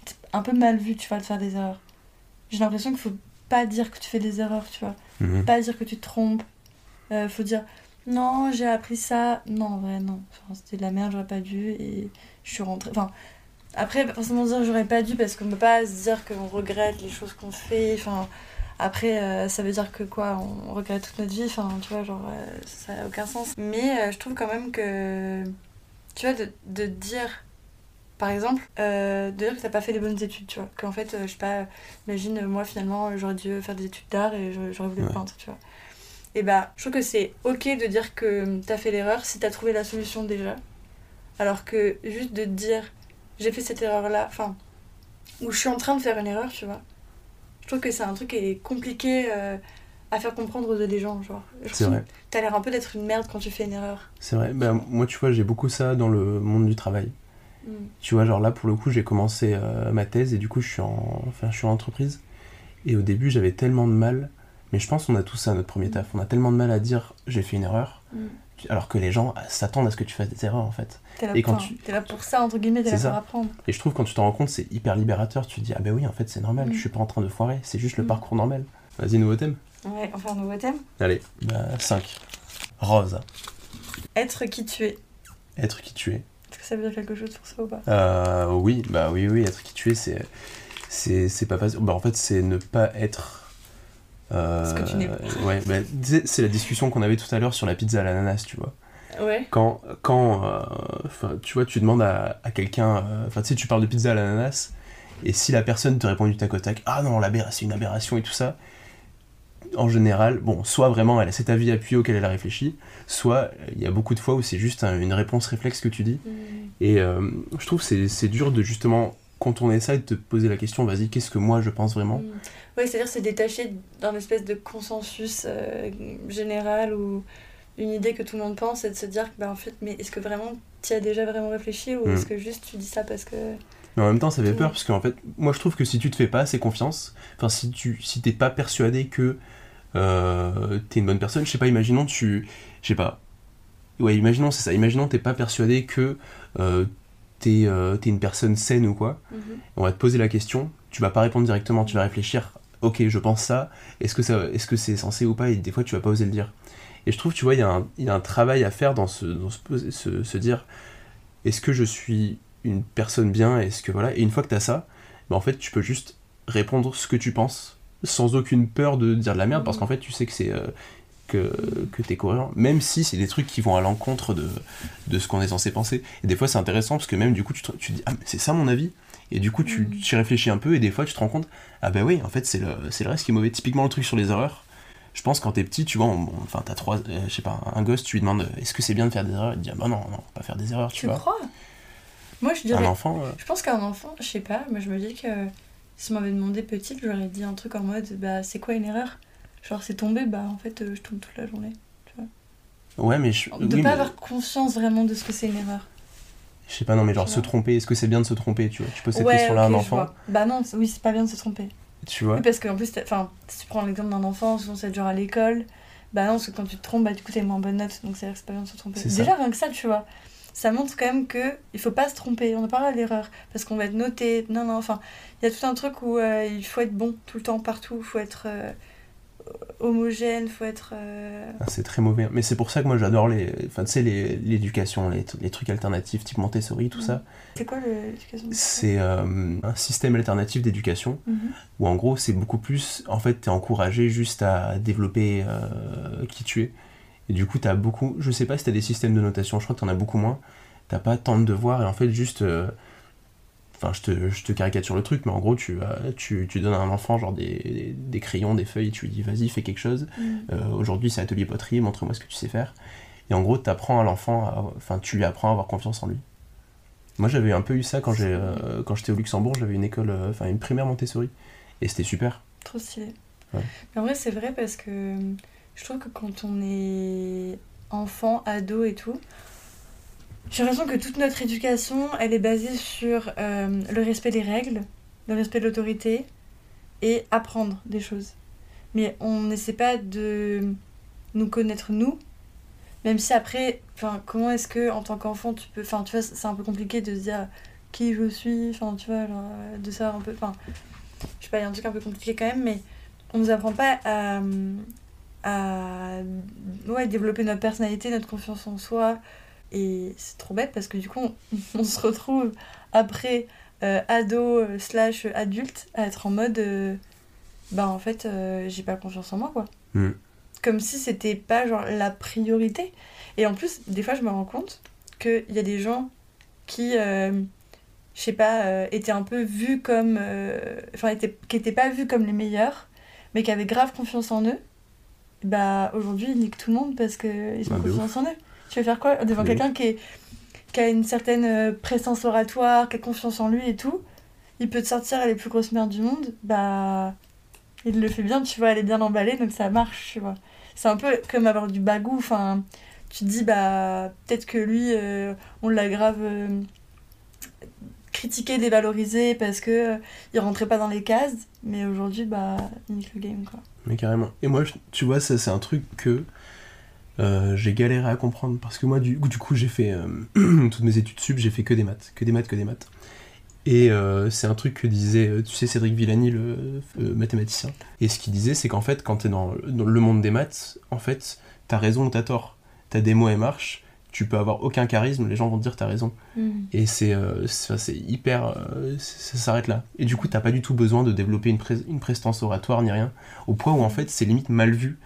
c'est un peu mal vu, tu vois, de faire des erreurs. J'ai l'impression qu'il faut pas dire que tu fais des erreurs, tu vois. Mhm. Pas dire que tu te trompes. Euh, faut dire non, j'ai appris ça. Non, en vrai, non. C'était de la merde, j'aurais pas dû. Et je suis rentrée. Enfin, après, forcément dire j'aurais pas dû parce qu'on peut pas se dire qu'on regrette les choses qu'on fait. Enfin, après, euh, ça veut dire que quoi On regrette toute notre vie. Enfin, tu vois, genre, euh, ça a aucun sens. Mais je trouve quand même que. Tu vois, de, de dire. Par exemple, euh, de dire que t'as pas fait les bonnes études, tu vois. Qu'en fait, euh, je sais pas, imagine, euh, moi finalement, j'aurais dû faire des études d'art et j'aurais voulu Ouais. peintre, tu vois. et bah, je trouve que c'est ok de dire que t'as fait l'erreur si t'as trouvé la solution déjà. Alors que juste de te dire j'ai fait cette erreur là, enfin, ou je suis en train de faire une erreur, tu vois. Je trouve que c'est un truc qui est compliqué euh, à faire comprendre aux des gens, genre. C'est vrai. T'as l'air un peu d'être une merde quand tu fais une erreur. C'est vrai. Ben, moi, tu vois, j'ai beaucoup ça dans le monde du travail. Mm. Tu vois, genre là, pour le coup, j'ai commencé euh, ma thèse et du coup, je suis en, enfin, je suis en entreprise. Et au début, j'avais tellement de mal. Mais je pense qu'on a tous ça à notre premier taf. On a tellement de mal à dire j'ai fait une erreur. Mm. Alors que les gens s'attendent à ce que tu fasses des erreurs, en fait. T'es là, Et quand tu- t'es là pour ça, entre guillemets, t'es là pour apprendre. Et je trouve quand tu t'en rends compte, c'est hyper libérateur. Tu te dis, ah ben oui, en fait, c'est normal. Mm. Je suis pas en train de foirer. C'est juste le Mm. parcours normal. Vas-y, nouveau thème. Ouais, on fait un nouveau thème. Allez, bah, 5. Rose. Être qui tu es. Être qui tu es. Est-ce que ça veut dire quelque chose pour ça ou pas? Euh, oui, bah oui, oui, être qui tu es, c'est, c'est, c'est pas facile. Bah, en fait, c'est ne pas être. euh, Ce que tu n'es pas. Ouais, bah, c'est la discussion qu'on avait tout à l'heure sur la pizza à l'ananas, tu vois. Ouais. Quand, quand euh, tu vois, tu demandes à, à quelqu'un, euh, enfin, tu sais, tu parles de pizza à l'ananas, et si la personne te répond du tac au tac, ah non, c'est une aberration et tout ça, en général, bon, soit vraiment elle a cet avis appuyé auquel elle a réfléchi, soit il y a beaucoup de fois où c'est juste un- une réponse réflexe que tu dis, Mm. et euh, je trouve que c'est, dur de justement contourner ça et de te poser la question, vas-y, qu'est-ce que moi je pense vraiment? Mm. Ouais, c'est-à-dire se détacher d'un espèce de consensus euh, général ou une idée que tout le monde pense et de se dire bah, en fait, mais est-ce que vraiment tu as déjà vraiment réfléchi ou Mm. est-ce que juste tu dis ça parce que. Mais en même temps, ça fait Mm. peur parce qu'en fait, moi je trouve que si tu te fais pas assez confiance, enfin, si tu si t'es pas persuadé que euh, t'es une bonne personne, je sais pas, imaginons tu. Je sais pas. Ouais, imaginons, c'est ça, imaginons t'es pas persuadé que euh, t'es euh, une personne saine ou quoi. Mhm. On va te poser la question, tu vas pas répondre directement, tu vas réfléchir, ok, je pense ça, est-ce que ça, est-ce que c'est censé ou pas, et des fois tu vas pas oser le dire. Et je trouve, tu vois, il y, a un- il y a un travail à faire dans ce, dans ce, se, se dire, est-ce que je suis une personne bien, est-ce que voilà, et une fois que tu as ça, bah, en fait, tu peux juste répondre ce que tu penses, sans aucune peur de dire de la merde, parce qu'en fait, tu sais que c'est euh, que, que t'es cohérent, même si c'est des trucs qui vont à l'encontre de, de ce qu'on est censé penser. Et des fois, c'est intéressant parce que même du coup, tu te, tu te dis, ah, mais c'est ça mon avis. Et du coup, tu Mhm. tu réfléchis un peu et des fois, tu te rends compte, ah ben oui, en fait, c'est le, c'est le reste qui est mauvais. Typiquement, le truc sur les erreurs. Je pense quand t'es petit, tu vois, on- on- enfin, t'as trois, euh, je sais pas, un gosse, tu lui demandes, euh, est-ce que c'est bien de faire des erreurs? Il te dit, ah bah non, non, pas faire des erreurs, tu, Tu vois. crois? Moi, je Un dirais. enfant, euh, Je pense qu'un enfant, je sais pas, mais je me dis que si on m'avait demandé petite, j'aurais dit un truc en mode bah c'est quoi une erreur? Genre c'est tombé, bah en fait euh, je tombe toute la journée. ouais, mais je, De oui, pas mais- avoir conscience vraiment de ce que c'est une erreur. je sais pas, non, mais genre Tu se vois. tromper, est-ce que c'est bien de se tromper, tu vois? Tu poses cette ouais, question-là à un je enfant, vois. Bah non, oui, c'est pas bien de se tromper. tu vois Oui, parce qu'en plus, enfin, si tu prends l'exemple d'un enfant, souvent c'est genre à l'école, bah non, parce que quand tu te trompes, bah du coup t'as une moins bonne note, donc c'est vrai que c'est pas bien de se tromper. C'est ça. Déjà rien que ça, tu vois, ça montre quand même que il faut pas se tromper, on en parle à l'erreur, parce qu'on va être noté, non, non, enfin, il y a tout un truc où euh, il faut être bon tout le temps, partout, il faut être euh, homogène, faut être... euh, Ah, C'est très mauvais. Mais c'est pour ça que moi j'adore les, enfin, tu sais, les- l'éducation, les, les trucs alternatifs, type Montessori, tout Mhm. ça. C'est quoi le- l'éducation C'est euh, un système alternatif d'éducation Mhm. où en gros c'est beaucoup plus, en fait, t'es encouragé juste à développer qui tu es. Et du coup, t'as beaucoup, je sais pas si t'as des systèmes de notation, je crois que t'en as beaucoup moins. T'as pas tant de devoirs et en fait, juste. euh, Enfin, je te, je te caricature le truc, mais en gros, tu, as- tu, tu donnes à un enfant genre des, des crayons, des feuilles, tu lui dis vas-y, fais quelque chose. Mhm. Euh, Aujourd'hui, c'est atelier poterie, montre-moi ce que tu sais faire. Et en gros, t'apprends à l'enfant, enfin, tu lui apprends à avoir confiance en lui. Moi, j'avais un peu eu ça quand j'ai, euh, quand j'étais au Luxembourg, j'avais une école, euh, enfin, une primaire Montessori, et c'était super. Trop stylé. Ouais. Mais en vrai, c'est vrai parce que je trouve que quand on est enfant, ado et tout, j'ai l'impression que toute notre éducation, elle est basée sur euh, le respect des règles, le respect de l'autorité et apprendre des choses. Mais on n'essaie pas de nous connaître nous, même si après, comment est-ce que en tant qu'enfant tu peux, enfin, tu vois, c'est un peu compliqué de se dire qui je suis, enfin, tu vois, euh, de savoir un peu, enfin, je sais pas, il y a un truc un peu compliqué quand même, mais on nous apprend pas à, à ouais, développer notre personnalité, notre confiance en soi. Et c'est trop bête parce que du coup, on, on se retrouve après euh, ado euh, slash adulte à être en mode euh, bah en fait, euh, j'ai pas confiance en moi quoi. Mm. Comme si c'était pas genre la priorité. Et en plus, des fois, je me rends compte qu'il y a des gens qui, je sais pas, étaient un peu vus comme. Enfin, qui étaient pas vus comme les meilleurs, mais qui avaient grave confiance en eux. Bah aujourd'hui ils niquent tout le monde parce qu'ils ont Bah, de confiance en eux. Tu vas faire quoi devant De quelqu'un qui, est- qui a une certaine euh, présence oratoire, qui a confiance en lui et tout Il peut te sortir les plus grosses merdes du monde, bah il le fait bien, tu vois, elle est bien emballée donc ça marche, tu vois. C'est un peu comme avoir du bagou, enfin tu te dis bah peut-être que lui euh, on l'a grave euh, critiqué, dévalorisé parce que euh, il rentrait pas dans les cases, mais aujourd'hui bah il nique le game quoi. Mais carrément. Et moi, tu vois, ça c'est un truc que euh, j'ai galéré à comprendre. Parce que moi, du, coup, j'ai fait euh, toutes mes études sub, j'ai fait que des maths. Que des maths, que des maths. Et euh, c'est un truc que disait, tu sais, Cédric Villani, le mathématicien. Et ce qu'il disait, c'est qu'en fait, quand t'es dans, dans le monde des maths, en fait, t'as raison ou t'as tort. T'as des mots et marches, tu peux avoir aucun charisme, les gens vont te dire t'as raison. Et c'est euh, c'est hyper. euh, ça s'arrête là. Et du coup, t'as pas du tout besoin de développer une, pré- une prestance oratoire ni rien. Au point où en fait, c'est limite mal vu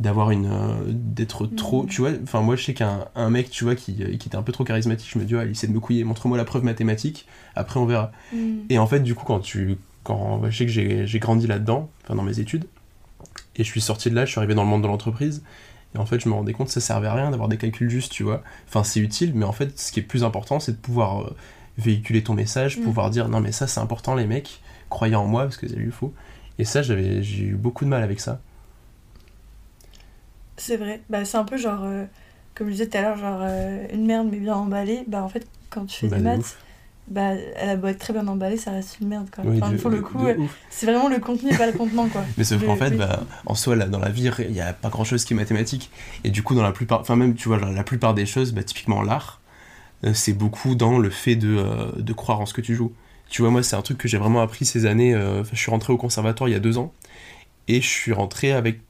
d'avoir une. euh, d'être trop. Mhm. Tu vois, enfin, moi je sais qu'un un mec, tu vois, qui, euh, qui était un peu trop charismatique, je me dis, il essaie de me couiller, montre-moi la preuve mathématique, après on verra. Et en fait, du coup, quand tu. Quand, je sais que j'ai j'ai grandi là-dedans, enfin dans mes études, et je suis sorti de là, je suis arrivé dans le monde de l'entreprise, et en fait, je me rendais compte que ça servait à rien d'avoir des calculs justes, tu vois. Enfin, c'est utile, mais en fait, ce qui est plus important, c'est de pouvoir euh, véhiculer ton message, Mm. pouvoir dire non, mais ça, c'est important, les mecs, croyez en moi, parce que ça lui faut. Et ça, j'avais, j'ai eu beaucoup de mal avec ça. C'est vrai. Bah, c'est un peu genre, euh, comme je disais tout à l'heure, genre euh, une merde mais bien emballée. Bah, en fait, quand tu fais Bah, des de maths, ouf. Bah, elle a beau être très bien emballée, ça reste une merde, quoi. Oui, Enfin, de- pour le coup, c'est vraiment le contenu et pas le contenant, quoi. Mais sauf qu'en fait, oui. bah, en soi, là, dans la vie, il n'y a pas grand chose qui est mathématique. Et du coup, dans la plupart, enfin, même, tu vois, genre, la plupart des choses, bah, typiquement l'art, euh, c'est beaucoup dans le fait de, euh, de croire en ce que tu joues. Tu vois, moi, c'est un truc que j'ai vraiment appris ces années. euh, je suis rentré au conservatoire il y a deux ans. Et je suis rentré avec.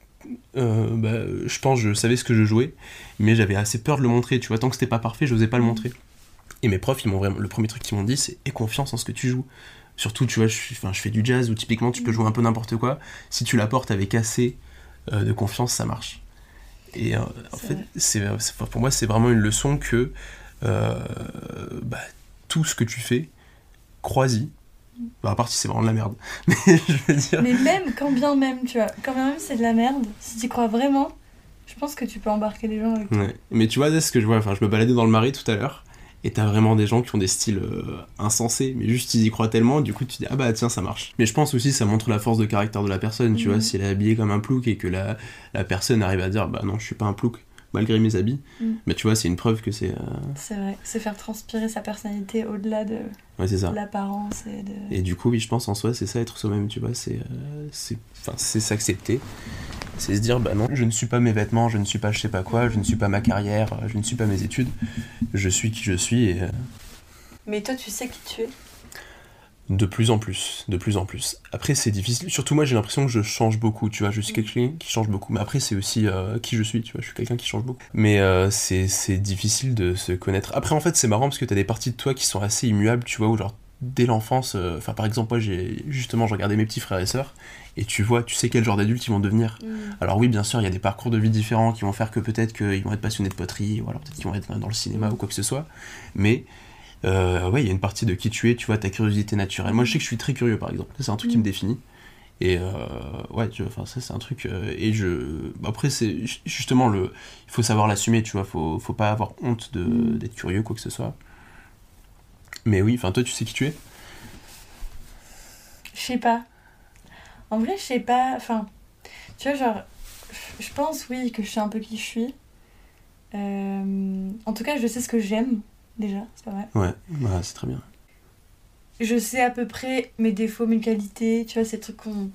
euh, bah, je pense, je savais ce que je jouais, mais j'avais assez peur de le montrer. Tu vois, tant que c'était pas parfait, je n'osais pas le montrer. Et mes profs, ils m'ont vraiment, le premier truc qu'ils m'ont dit, c'est aie confiance en ce que tu joues. Surtout, tu vois, je, suis- enfin, je fais du jazz où typiquement tu peux jouer un peu n'importe quoi. Si tu l'apportes avec assez euh, de confiance, ça marche. Et euh, en fait, vrai. c'est, c'est- pour moi, c'est vraiment une leçon que euh, bah, tout ce que tu fais, crois-y. Bah, à part si c'est vraiment de la merde. Mais je veux dire. Mais même, quand bien même, tu vois, quand bien même c'est de la merde, si tu crois vraiment, je pense que tu peux embarquer les gens avec toi. Ouais. Mais tu vois, c'est ce que je vois. Enfin, je me baladais dans le marais tout à l'heure. Et t'as vraiment des gens qui ont des styles euh, insensés, mais juste ils y croient tellement, du coup tu dis ah bah tiens ça marche. Mais je pense aussi ça montre la force de caractère de la personne, tu Mhm. vois, si elle est habillée comme un plouc et que la, la personne arrive à dire bah non je suis pas un plouc malgré mes habits, Mhm. bah tu vois c'est une preuve que c'est... euh, C'est vrai, c'est faire transpirer sa personnalité au-delà de Ouais l'apparence et de... Et du coup oui je pense en soi c'est ça être soi-même, tu vois, c'est euh, c'est enfin, c'est s'accepter. C'est se dire bah non je ne suis pas mes vêtements, je ne suis pas je sais pas quoi, je ne suis pas ma carrière, je ne suis pas mes études, je suis qui je suis et... euh, Mais toi, tu sais qui tu es? De plus en plus, de plus en plus. Après, c'est difficile. Surtout, moi, j'ai l'impression que je change beaucoup, tu vois. Je suis quelqu'un qui change beaucoup. Mais après, c'est aussi euh, qui je suis, tu vois. Je suis quelqu'un qui change beaucoup. Mais euh, c'est c'est difficile de se connaître. Après, en fait, c'est marrant parce que t'as des parties de toi qui sont assez immuables, tu vois, où genre, dès l'enfance, euh, enfin, par exemple, moi, j'ai justement, je regardais mes petits frères et sœurs, et tu vois, tu sais quel genre d'adultes ils vont devenir. Alors oui, bien sûr, il y a des parcours de vie différents qui vont faire que peut-être qu'ils vont être passionnés de poterie, ou alors peut-être qu'ils vont être dans le cinéma ou quoi que ce soit. Mais euh, ouais, il y a une partie de qui tu es, tu vois, ta curiosité naturelle. Moi, je sais que je suis très curieux, par exemple. C'est un truc qui me définit. Et euh, ouais, tu vois, enfin, ça, c'est un truc. euh, et je. Après, c'est ju- justement le. Il faut savoir l'assumer, tu vois. Faut, faut pas avoir honte de- Mm. d'être curieux, quoi que ce soit. Mais oui, enfin, toi, tu sais qui tu es? Je sais pas. En vrai, je sais pas. Enfin, tu vois, genre, je pense, oui, que je sais un peu qui je suis. Euh, En tout cas, je sais ce que j'aime, déjà, c'est pas vrai. Ouais, bah, c'est très bien. Je sais à peu près mes défauts, mes qualités, tu vois, ces trucs qu'on.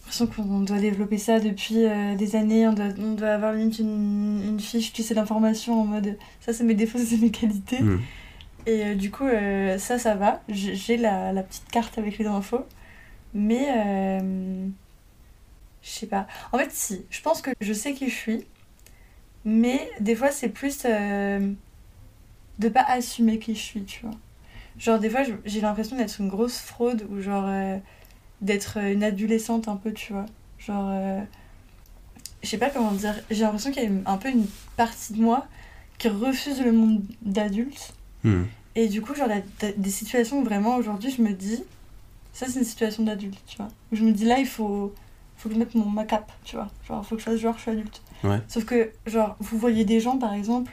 L'impression qu'on doit développer ça depuis euh, des années, on doit, on doit avoir limite une, une fiche, tu sais, d'information en mode ça c'est mes défauts, ça c'est mes qualités. Mm. Et euh, du coup, euh, ça, ça va. J'ai j'ai la, la petite carte avec les infos. Mais. euh, je sais pas. En fait, si. Je pense que je sais qui je suis. Mais des fois, c'est plus. De pas assumer qui je suis, tu vois. Genre, des fois, j'ai l'impression d'être une grosse fraude ou genre. euh, d'être une adolescente un peu, tu vois. Genre. euh, je sais pas comment dire. J'ai l'impression qu'il y a un peu une partie de moi qui refuse le monde d'adulte. Mm. Et du coup, genre, des situations où vraiment aujourd'hui, je me dis, ça c'est une situation d'adulte, tu vois. Où je me dis là, il faut, faut que je mette mon ma cape, tu vois. Genre, faut que je fasse genre, je suis adulte. Ouais. Sauf que, genre, vous voyez des gens, par exemple,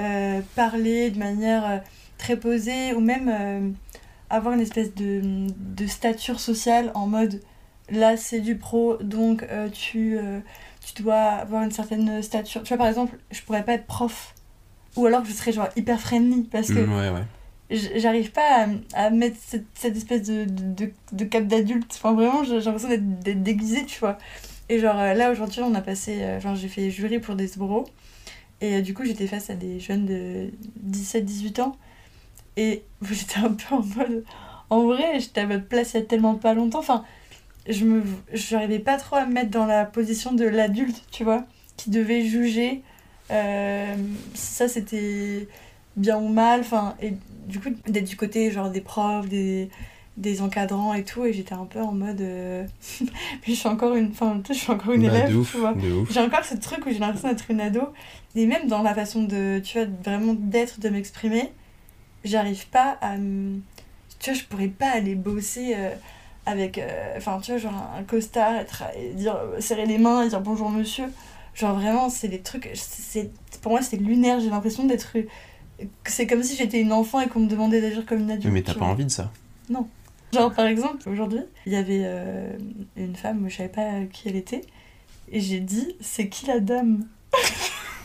euh, parler de manière euh, très posée, ou même euh, avoir une espèce de, de stature sociale en mode là, c'est du pro, donc euh, tu, tu dois avoir une certaine stature. Tu vois, par exemple, je pourrais pas être prof. Ou alors je serais genre hyper friendly parce que Mm, ouais, ouais. j- j'arrive pas à, à mettre cette, cette espèce de, de, de cap d'adulte. Enfin, vraiment, j'ai l'impression d'être- déguisée, tu vois. Et genre, là, aujourd'hui, on a passé. genre, j'ai fait jury pour des sbros. Et euh, du coup, j'étais face à des jeunes de 17-18 ans. Et j'étais un peu en mode. En vrai, j'étais à votre place il y a tellement pas longtemps. Enfin, je me j'arrivais pas trop à me mettre dans la position de l'adulte, tu vois, qui devait juger euh, si ça c'était bien ou mal. Enfin, et du coup, d'être du côté genre des profs, des, des encadrants et tout. Et j'étais un peu en mode. euh, Mais je suis encore une, enfin, je suis encore une Bah, élève, ouf, tu vois. J'ai encore ce truc où j'ai l'impression d'être une ado. Et même dans la façon de, tu vois, vraiment d'être, de m'exprimer, j'arrive pas à. Tu vois, je pourrais pas aller bosser euh, avec, euh, enfin, tu vois, genre un costard, être, et dire, euh, serrer les mains et dire bonjour monsieur. Genre vraiment, c'est des trucs, c'est, pour moi c'est lunaire, j'ai l'impression d'être... C'est comme si j'étais une enfant et qu'on me demandait d'agir comme une adulte. Mais t'as pas vois. envie de ça? Genre, par exemple, aujourd'hui, il y avait euh, une femme, je savais pas qui elle était, et j'ai dit, c'est qui la dame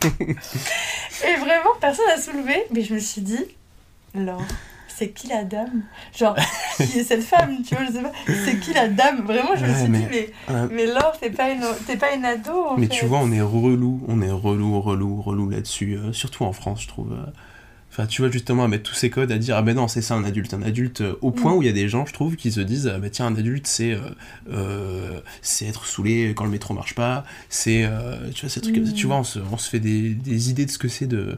Et vraiment, personne n'a soulevé, mais je me suis dit, Laure, c'est qui la dame? Genre, qui est cette femme Tu vois, je sais pas, c'est qui la dame? Vraiment, je me suis mais- dit, mais, Ouais. mais Laure, t'es pas, une, t'es pas une ado en Mais fait. tu vois, on est relou, on est relou, relou, relou là-dessus, euh, surtout en France, je trouve. euh. Enfin, tu vois, justement, à mettre tous ces codes, à dire, ah ben non, c'est ça un adulte. Un adulte, euh, au point Mm. où il y a des gens, je trouve, qui se disent, ah ben tiens, un adulte, c'est euh, euh, c'est être saoulé quand le métro marche pas, c'est. tu vois, ces trucs comme ça. Mm. Tu vois, on se, on se fait des, des idées de ce que c'est de.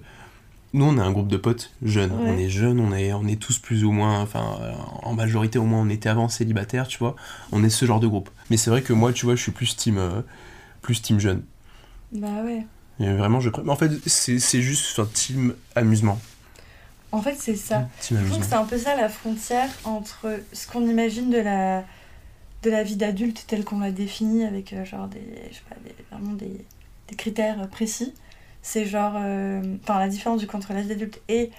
Nous, on est un groupe de potes jeunes. Ouais. On est jeunes, on est, on est tous plus ou moins, enfin, en majorité au moins, on était avant célibataires, tu vois. On est ce genre de groupe. Mais c'est vrai que moi, tu vois, je suis plus team, plus team jeune. Bah ouais. Et vraiment, je. En fait, c'est c'est juste un team amusement. En fait, c'est ça. Je trouve que c'est un peu ça la frontière entre ce qu'on imagine de la, de la vie d'adulte telle qu'on l'a définie avec euh, genre des, je sais pas, des, vraiment des, des critères euh, précis. C'est genre, euh, enfin la différence du la vie d'adulte et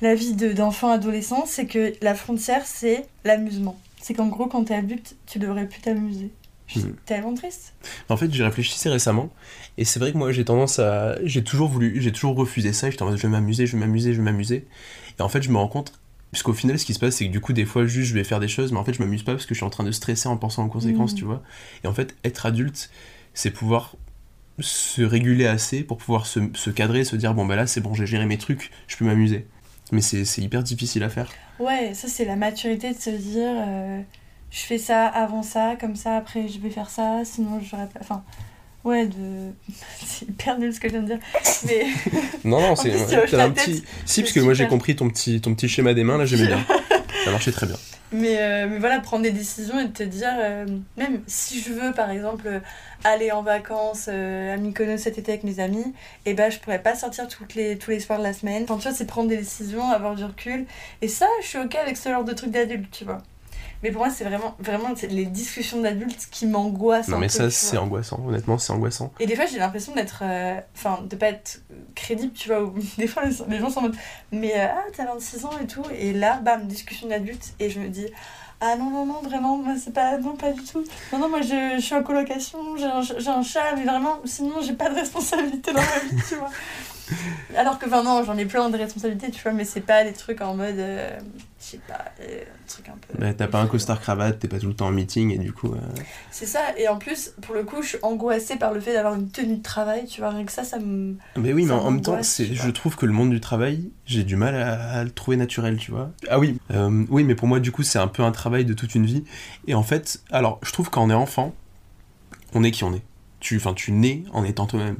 la vie de- d'enfant adolescent, c'est que la frontière c'est l'amusement. C'est qu'en gros quand t'es adulte, tu devrais plus t'amuser. Je suis Mhm. tellement triste. En fait, j'y réfléchissais récemment. Et c'est vrai que moi, j'ai tendance à. J'ai toujours voulu. J'ai toujours refusé ça. J'étais en mode, je vais m'amuser, je vais m'amuser, je vais m'amuser. Et en fait, je me rends compte. Puisqu'au final, ce qui se passe, c'est que du coup, des fois, juste, je vais faire des choses, mais en fait, je m'amuse pas parce que je suis en train de stresser en pensant aux conséquences, Mhm. tu vois. Et en fait, être adulte, c'est pouvoir se réguler assez pour pouvoir se, se cadrer, se dire, bon, bah là, c'est bon, j'ai géré mes trucs, je peux m'amuser. Mais c'est c'est hyper difficile à faire. Ouais, ça c'est la maturité de se dire euh, je fais ça avant ça, comme ça après je vais faire ça, sinon j'aurais pas. Enfin, ouais, de. c'est hyper nul ce que je viens de dire. Mais Non, non, c'est- tête. Si, parce que moi, j'ai compris ton petit, ton petit schéma des mains, là, j'aimais bien. Ça marchait très bien. Mais, euh, mais voilà, prendre des décisions et te dire, euh, même si je veux par exemple aller en vacances euh, à Mykonos cet été avec mes amis, et ben je pourrais pas sortir toutes les, tous les soirs de la semaine. Enfin, tu vois, c'est prendre des décisions, avoir du recul. Et ça, je suis ok avec ce genre de truc d'adulte, tu vois. Mais pour moi, c'est vraiment, vraiment les discussions d'adultes qui m'angoissent. Non, mais peu, ça, c'est angoissant. Honnêtement, c'est angoissant. Et des fois, j'ai l'impression d'être. euh, Enfin, de pas être crédible, tu vois. Des fois, les, gens sont en mode. Mais euh, ah, t'as 26 ans et tout. Et là, bam, discussion d'adulte. Et je me dis. Ah non, non, non, vraiment, moi, c'est pas. Non, pas du tout. Non, non, moi, je, je suis en colocation, j'ai un, un chat, mais vraiment, sinon, j'ai pas de responsabilité dans ma vie, tu vois. Alors que, enfin, non, j'en ai plein de responsabilités, tu vois, mais c'est pas des trucs en mode. euh, je sais pas, euh, un truc un peu. Bah, t'as pas un costard cravate, t'es pas tout le temps en meeting, et du coup. euh, C'est ça, et en plus, pour le coup, je suis angoissée par le fait d'avoir une tenue de travail, tu vois, rien que ça, ça me. Mais oui, mais en même temps, je trouve que le monde du travail, j'ai du mal à, à le trouver naturel, tu vois. Ah oui, euh, oui, mais pour moi, du coup, c'est un peu un travail de toute une vie. Et en fait, alors, je trouve quand on est enfant, on est qui on est. Tu, enfin, tu nais en étant toi-même.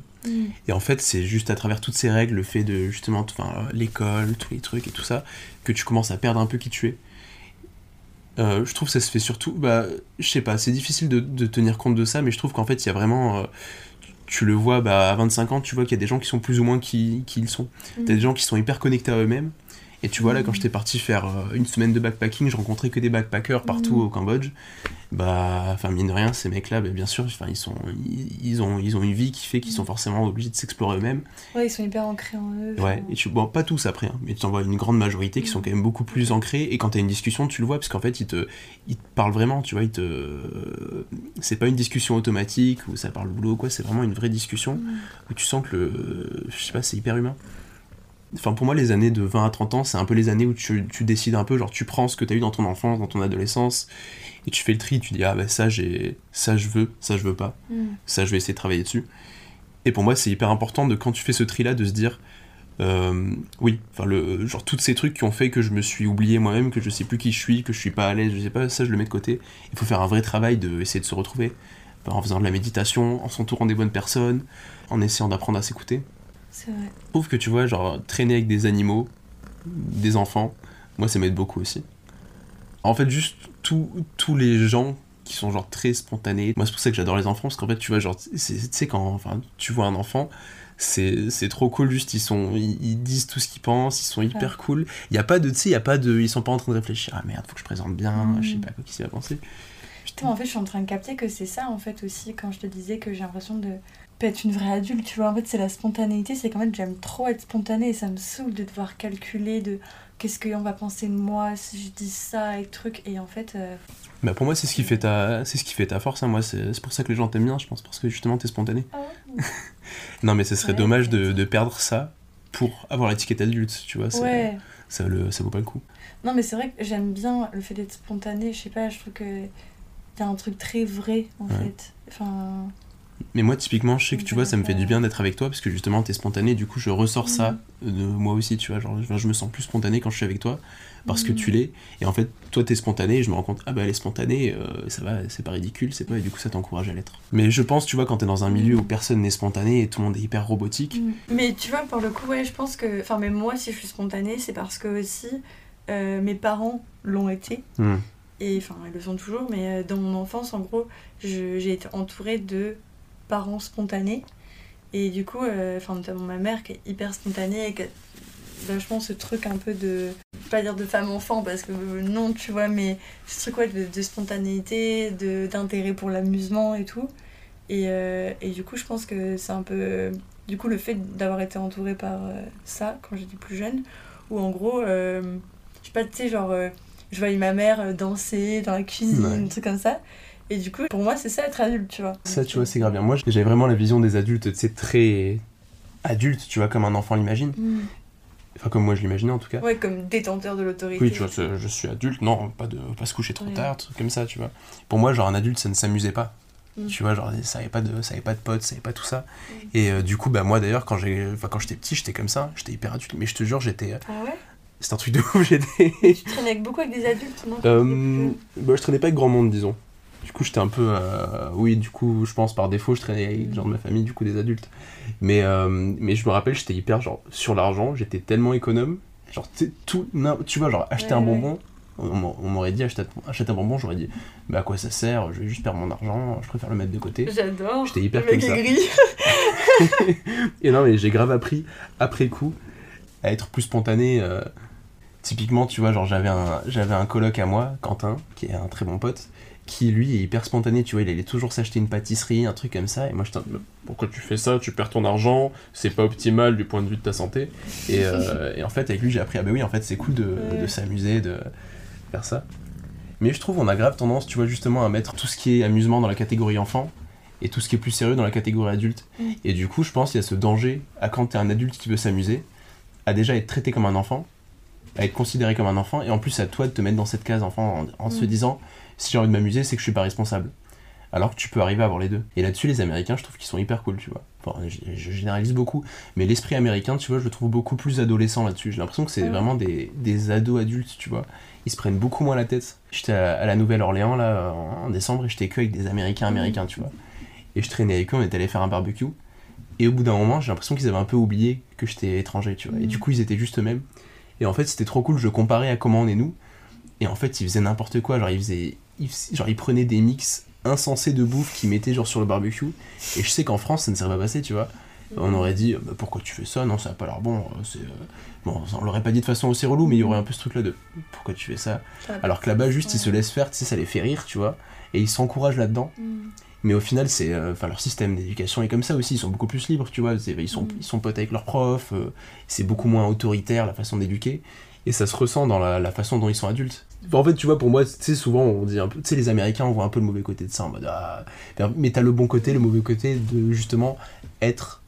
Et en fait, c'est juste à travers toutes ces règles, le fait de justement, enfin, l'école, tous les trucs et tout ça, que tu commences à perdre un peu qui tu es. Euh, je trouve que ça se fait surtout, bah, je sais pas, c'est difficile de, de tenir compte de ça, mais je trouve qu'en fait, il y a vraiment, euh, tu le vois, bah, à 25 ans, tu vois qu'il y a des gens qui sont plus ou moins qui, qui ils sont. Mm. T'as des gens qui sont hyper connectés à eux-mêmes, Et tu vois, là, quand j'étais parti faire euh, une semaine de backpacking, je rencontrais que des backpackers partout au Cambodge. Bah, enfin, mine de rien, ces mecs-là, bah, bien sûr, ils, sont, ils, ils ont, ils ont une vie qui fait qu'ils sont forcément obligés de s'explorer eux-mêmes. Ouais, ils sont hyper ancrés en eux. Ouais, et tu, bon, pas tous après, hein, mais tu en vois une grande majorité qui sont quand même beaucoup plus ancrés. Et quand t'as une discussion, tu le vois, parce qu'en fait, ils te, ils te parlent vraiment, tu vois. Ils te... C'est pas une discussion automatique où ça parle boulot, quoi. C'est vraiment une vraie discussion où tu sens que le. Je sais pas, c'est hyper humain. Enfin, pour moi, les années de 20 à 30 ans, c'est un peu les années où tu, tu décides un peu, genre, tu prends ce que t'as eu dans ton enfance, dans ton adolescence, et tu fais le tri, tu dis, ah bah ça, j'ai. Ça, je veux, ça, je veux pas. Mm. Ça, je vais essayer de travailler dessus. Et pour moi, c'est hyper important de quand tu fais ce tri-là, de se dire, euh, oui, enfin le genre tous ces trucs qui ont fait que je me suis oublié moi-même, que je sais plus qui je suis, que je suis pas à l'aise, je sais pas, ça je le mets de côté. Il faut faire un vrai travail de essayer de se retrouver, en faisant de la méditation, en s'entourant des bonnes personnes, en essayant d'apprendre à s'écouter. C'est vrai. Je trouve que tu vois, genre traîner avec des animaux, des enfants, moi ça m'aide beaucoup aussi. En fait, juste tous tous les gens qui sont genre très spontanés. Moi, c'est pour ça que j'adore les enfants, parce qu'en fait, tu vois, genre, tu sais, quand enfin, tu vois un enfant, c'est trop cool, juste, ils, sont, ils, ils disent tout ce qu'ils pensent, ils sont hyper cool. Il y a pas de, tu sais, il y a pas de, ils sont pas en train de réfléchir, ah merde, faut que je présente bien, Mm. je sais pas quoi qui s'y va penser. Putain, en fait, je suis en train de capter que c'est ça, en fait, aussi, quand je te disais que j'ai l'impression de pas être une vraie adulte, tu vois. En fait, c'est la spontanéité, c'est qu'en fait, j'aime trop être spontanée et ça me saoule de devoir calculer de qu'est-ce qu'on va penser de moi si je dis ça et truc. Et en fait, euh, Bah, pour moi, c'est ce qui fait ta, c'est ce qui fait ta force, hein. moi, c'est pour ça que les gens t'aiment bien, je pense, parce que justement, t'es spontané. ah Non, mais ce serait Ouais, dommage de, de perdre ça pour avoir l'étiquette adulte, tu vois, ouais. ça, le, ça vaut pas le coup. Non, mais c'est vrai que j'aime bien le fait d'être spontané. Je sais pas, je trouve que y a un truc très vrai, en Ouais. fait. Enfin, Mais moi, typiquement, je sais que tu vois, ça me fait du bien d'être avec toi parce que justement, t'es spontané. Du coup, je ressors ça de moi aussi, tu vois. Genre, je- me sens plus spontané quand je suis avec toi parce que Mhm. tu l'es. Et en fait, toi, t'es spontané et je me rends compte, ah bah, elle est spontanée, euh, ça va, c'est pas ridicule, c'est pas. Et du coup, ça t'encourage à l'être. Mais je pense, tu vois, quand t'es dans un milieu où personne n'est spontané et tout le monde est hyper robotique, Mais tu vois, pour le coup, ouais, je pense que. Enfin, même moi, si je suis spontanée, c'est parce que aussi euh, mes parents l'ont été. Et enfin, ils le sont toujours, mais euh, dans mon enfance, en gros, j'ai été entourée de parents spontanés. Et du coup, euh, enfin, notamment ma mère qui est hyper spontanée et qui a vachement ce truc un peu de. Pas dire de femme-enfant parce que euh, non, tu vois, mais ce truc ouais, de, de spontanéité, de- d'intérêt pour l'amusement et tout. Et, euh, et du coup, je pense que c'est un peu. Du coup, le fait d'avoir été entourée par euh, ça quand j'étais plus jeune, où en gros, euh, je sais pas, tu sais, genre, euh, je voyais ma mère danser dans la cuisine, Ouais. un truc comme ça. Et du coup, pour moi, c'est ça être adulte, tu vois. ça, tu vois, c'est grave bien. Moi, j'avais vraiment la vision des adultes, tu sais, très adulte, tu vois, comme un enfant l'imagine. Mm. Enfin, comme moi, je l'imaginais en tout cas. Ouais, comme détenteur de l'autorité. Oui, tu vois, je suis adulte, non, pas de pas se coucher trop Ouais. tard, truc comme ça, tu vois. Pour moi, genre un adulte, ça ne s'amusait pas. Mm. Tu vois, genre ça avait pas de ça avait pas de potes, ça avait pas tout ça. Mm. Et euh, du coup, bah moi d'ailleurs quand j'ai j'étais petit, j'étais comme ça, j'étais hyper adulte, mais je te jure, j'étais Ah ouais? c'est un truc de ouf, j'étais Tu traînes avec beaucoup avec des adultes, non? Euh, bah, je traînais pas avec grand monde, disons. Du coup, j'étais un peu euh, oui, du coup, je pense par défaut, je traînais avec des gens de ma famille, du coup des adultes. Mais euh, mais je me rappelle, j'étais hyper genre sur l'argent, j'étais tellement économe, genre tout tu vois genre acheter Ouais, un bonbon on m'a- on m'aurait dit achète, achète un bonbon, j'aurais dit bah à quoi ça sert? Je vais juste perdre mon argent, je préfère le mettre de côté. J'adore. J'étais hyper Le mec comme ça. est gris. Et non, mais j'ai grave appris après coup à être plus spontané. euh, typiquement, tu vois, genre j'avais un, j'avais un coloc à moi, Quentin, qui est un très bon pote, qui lui est hyper spontané, tu vois, il allait toujours s'acheter une pâtisserie, un truc comme ça, et moi je t'en pourquoi tu fais ça? Tu perds ton argent, c'est pas optimal du point de vue de ta santé. Et, euh, et en fait, avec lui, j'ai appris, ah bah oui, en fait, c'est cool de, de s'amuser, de faire ça. Mais je trouve on a grave tendance, tu vois, justement à mettre tout ce qui est amusement dans la catégorie enfant et tout ce qui est plus sérieux dans la catégorie adulte. Et du coup, je pense qu'il y a ce danger à quand t'es un adulte qui veut s'amuser, à déjà être traité comme un enfant, à être considéré comme un enfant, et en plus à toi de te mettre dans cette case enfant en, en se disant si j'ai envie de m'amuser, c'est que je suis pas responsable. Alors que tu peux arriver à avoir les deux. Et là-dessus, les Américains, je trouve qu'ils sont hyper cool, tu vois. Enfin, je, je généralise beaucoup, mais l'esprit américain, tu vois, je le trouve beaucoup plus adolescent là-dessus. J'ai l'impression que c'est vraiment des, des ados adultes, tu vois. Ils se prennent beaucoup moins la tête. J'étais à, à la Nouvelle-Orléans, là, en, en décembre, et j'étais que avec des Américains américains, tu vois. Et je traînais avec eux, on était allé faire un barbecue. Et au bout d'un moment, j'ai l'impression qu'ils avaient un peu oublié que j'étais étranger, tu vois. Et Mm. du coup, ils étaient juste eux-mêmes. Et en fait, c'était trop cool, je comparais à comment on est nous. Et en fait, ils faisaient n'importe quoi. Genre, ils faisaient. ils genre, ils prenaient des mix insensés de bouffe qu'ils mettaient genre sur le barbecue. Et je sais qu'en France, ça ne serait pas passé, tu vois. On aurait dit, bah, pourquoi tu fais ça? Non, ça n'a pas l'air bon. euh, C'est, euh, Bon, on l'aurait pas dit de façon aussi relou, mais il y aurait un peu ce truc-là de pourquoi tu fais ça? Alors que là-bas, juste, ils se laissent faire, tu sais, ça les fait rire, tu vois, et ils s'encouragent là-dedans. Mm. Mais au final, c'est, euh, enfin, leur système d'éducation est comme ça aussi. Ils sont beaucoup plus libres, tu vois. Ils sont, Mm. ils sont potes avec leurs profs. euh, c'est beaucoup moins autoritaire la façon d'éduquer, et ça se ressent dans la, la façon dont ils sont adultes. En fait, tu vois, pour moi, tu sais, souvent on dit un peu, tu sais, les Américains, on voit un peu le mauvais côté de ça en mode, ah, mais t'as le bon côté, le mauvais côté de justement être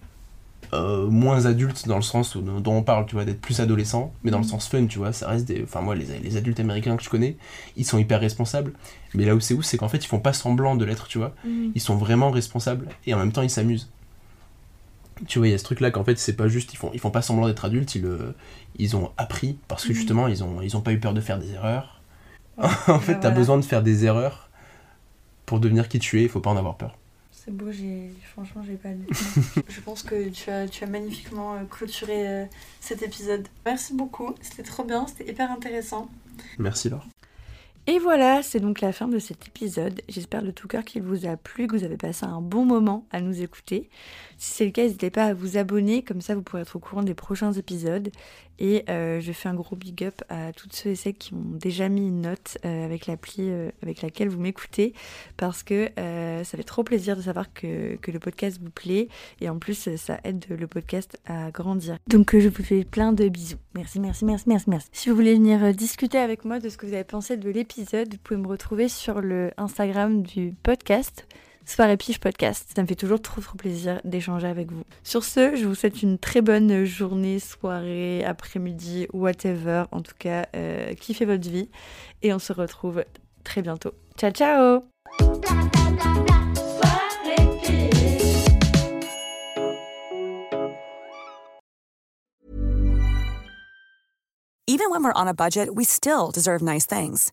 euh, moins adulte dans le sens où- dont on parle, tu vois, d'être plus adolescent, mais dans le Mhm. sens fun, tu vois, ça reste des. Enfin, moi, les, les adultes américains que je connais, ils sont hyper responsables, mais là où c'est où, c'est qu'en fait, ils font pas semblant de l'être, tu vois, Mm. ils sont vraiment responsables et en même temps, ils s'amusent. Tu vois, il y a ce truc-là qu'en fait, c'est pas juste, ils font, ils font pas semblant d'être adultes, ils, le, ils ont appris parce que Mhm. justement, ils ont, ils ont pas eu peur de faire des erreurs. Ouais, en fait, bah t'as voilà. besoin de faire des erreurs pour devenir qui tu es, il faut pas en avoir peur. C'est beau, j'ai franchement j'ai pas lu. Je pense que tu as, tu as magnifiquement euh, clôturé euh, cet épisode. Merci beaucoup, c'était trop bien, c'était hyper intéressant. Merci Laure. Et voilà, c'est donc la fin de cet épisode. J'espère de tout cœur qu'il vous a plu, que vous avez passé un bon moment à nous écouter. Si c'est le cas, n'hésitez pas à vous abonner, comme ça vous pourrez être au courant des prochains épisodes. Et euh, je fais un gros big up à toutes ceux et celles qui ont déjà mis une note euh, avec l'appli euh, avec laquelle vous m'écoutez, parce que ça fait trop plaisir de savoir que, que le podcast vous plaît, et en plus ça aide le podcast à grandir. Donc je vous fais plein de bisous. Merci, merci, merci, merci, merci. Si vous voulez venir discuter avec moi de ce que vous avez pensé de l'épisode, vous pouvez me retrouver sur le Instagram du podcast. Soirée Pige Podcast. Ça me fait toujours trop trop plaisir d'échanger avec vous. Sur ce, je vous souhaite une très bonne journée, soirée, après-midi, whatever. En tout cas, euh, kiffez votre vie. Et on se retrouve très bientôt. Ciao ciao Even when we're on a budget, we still deserve nice things.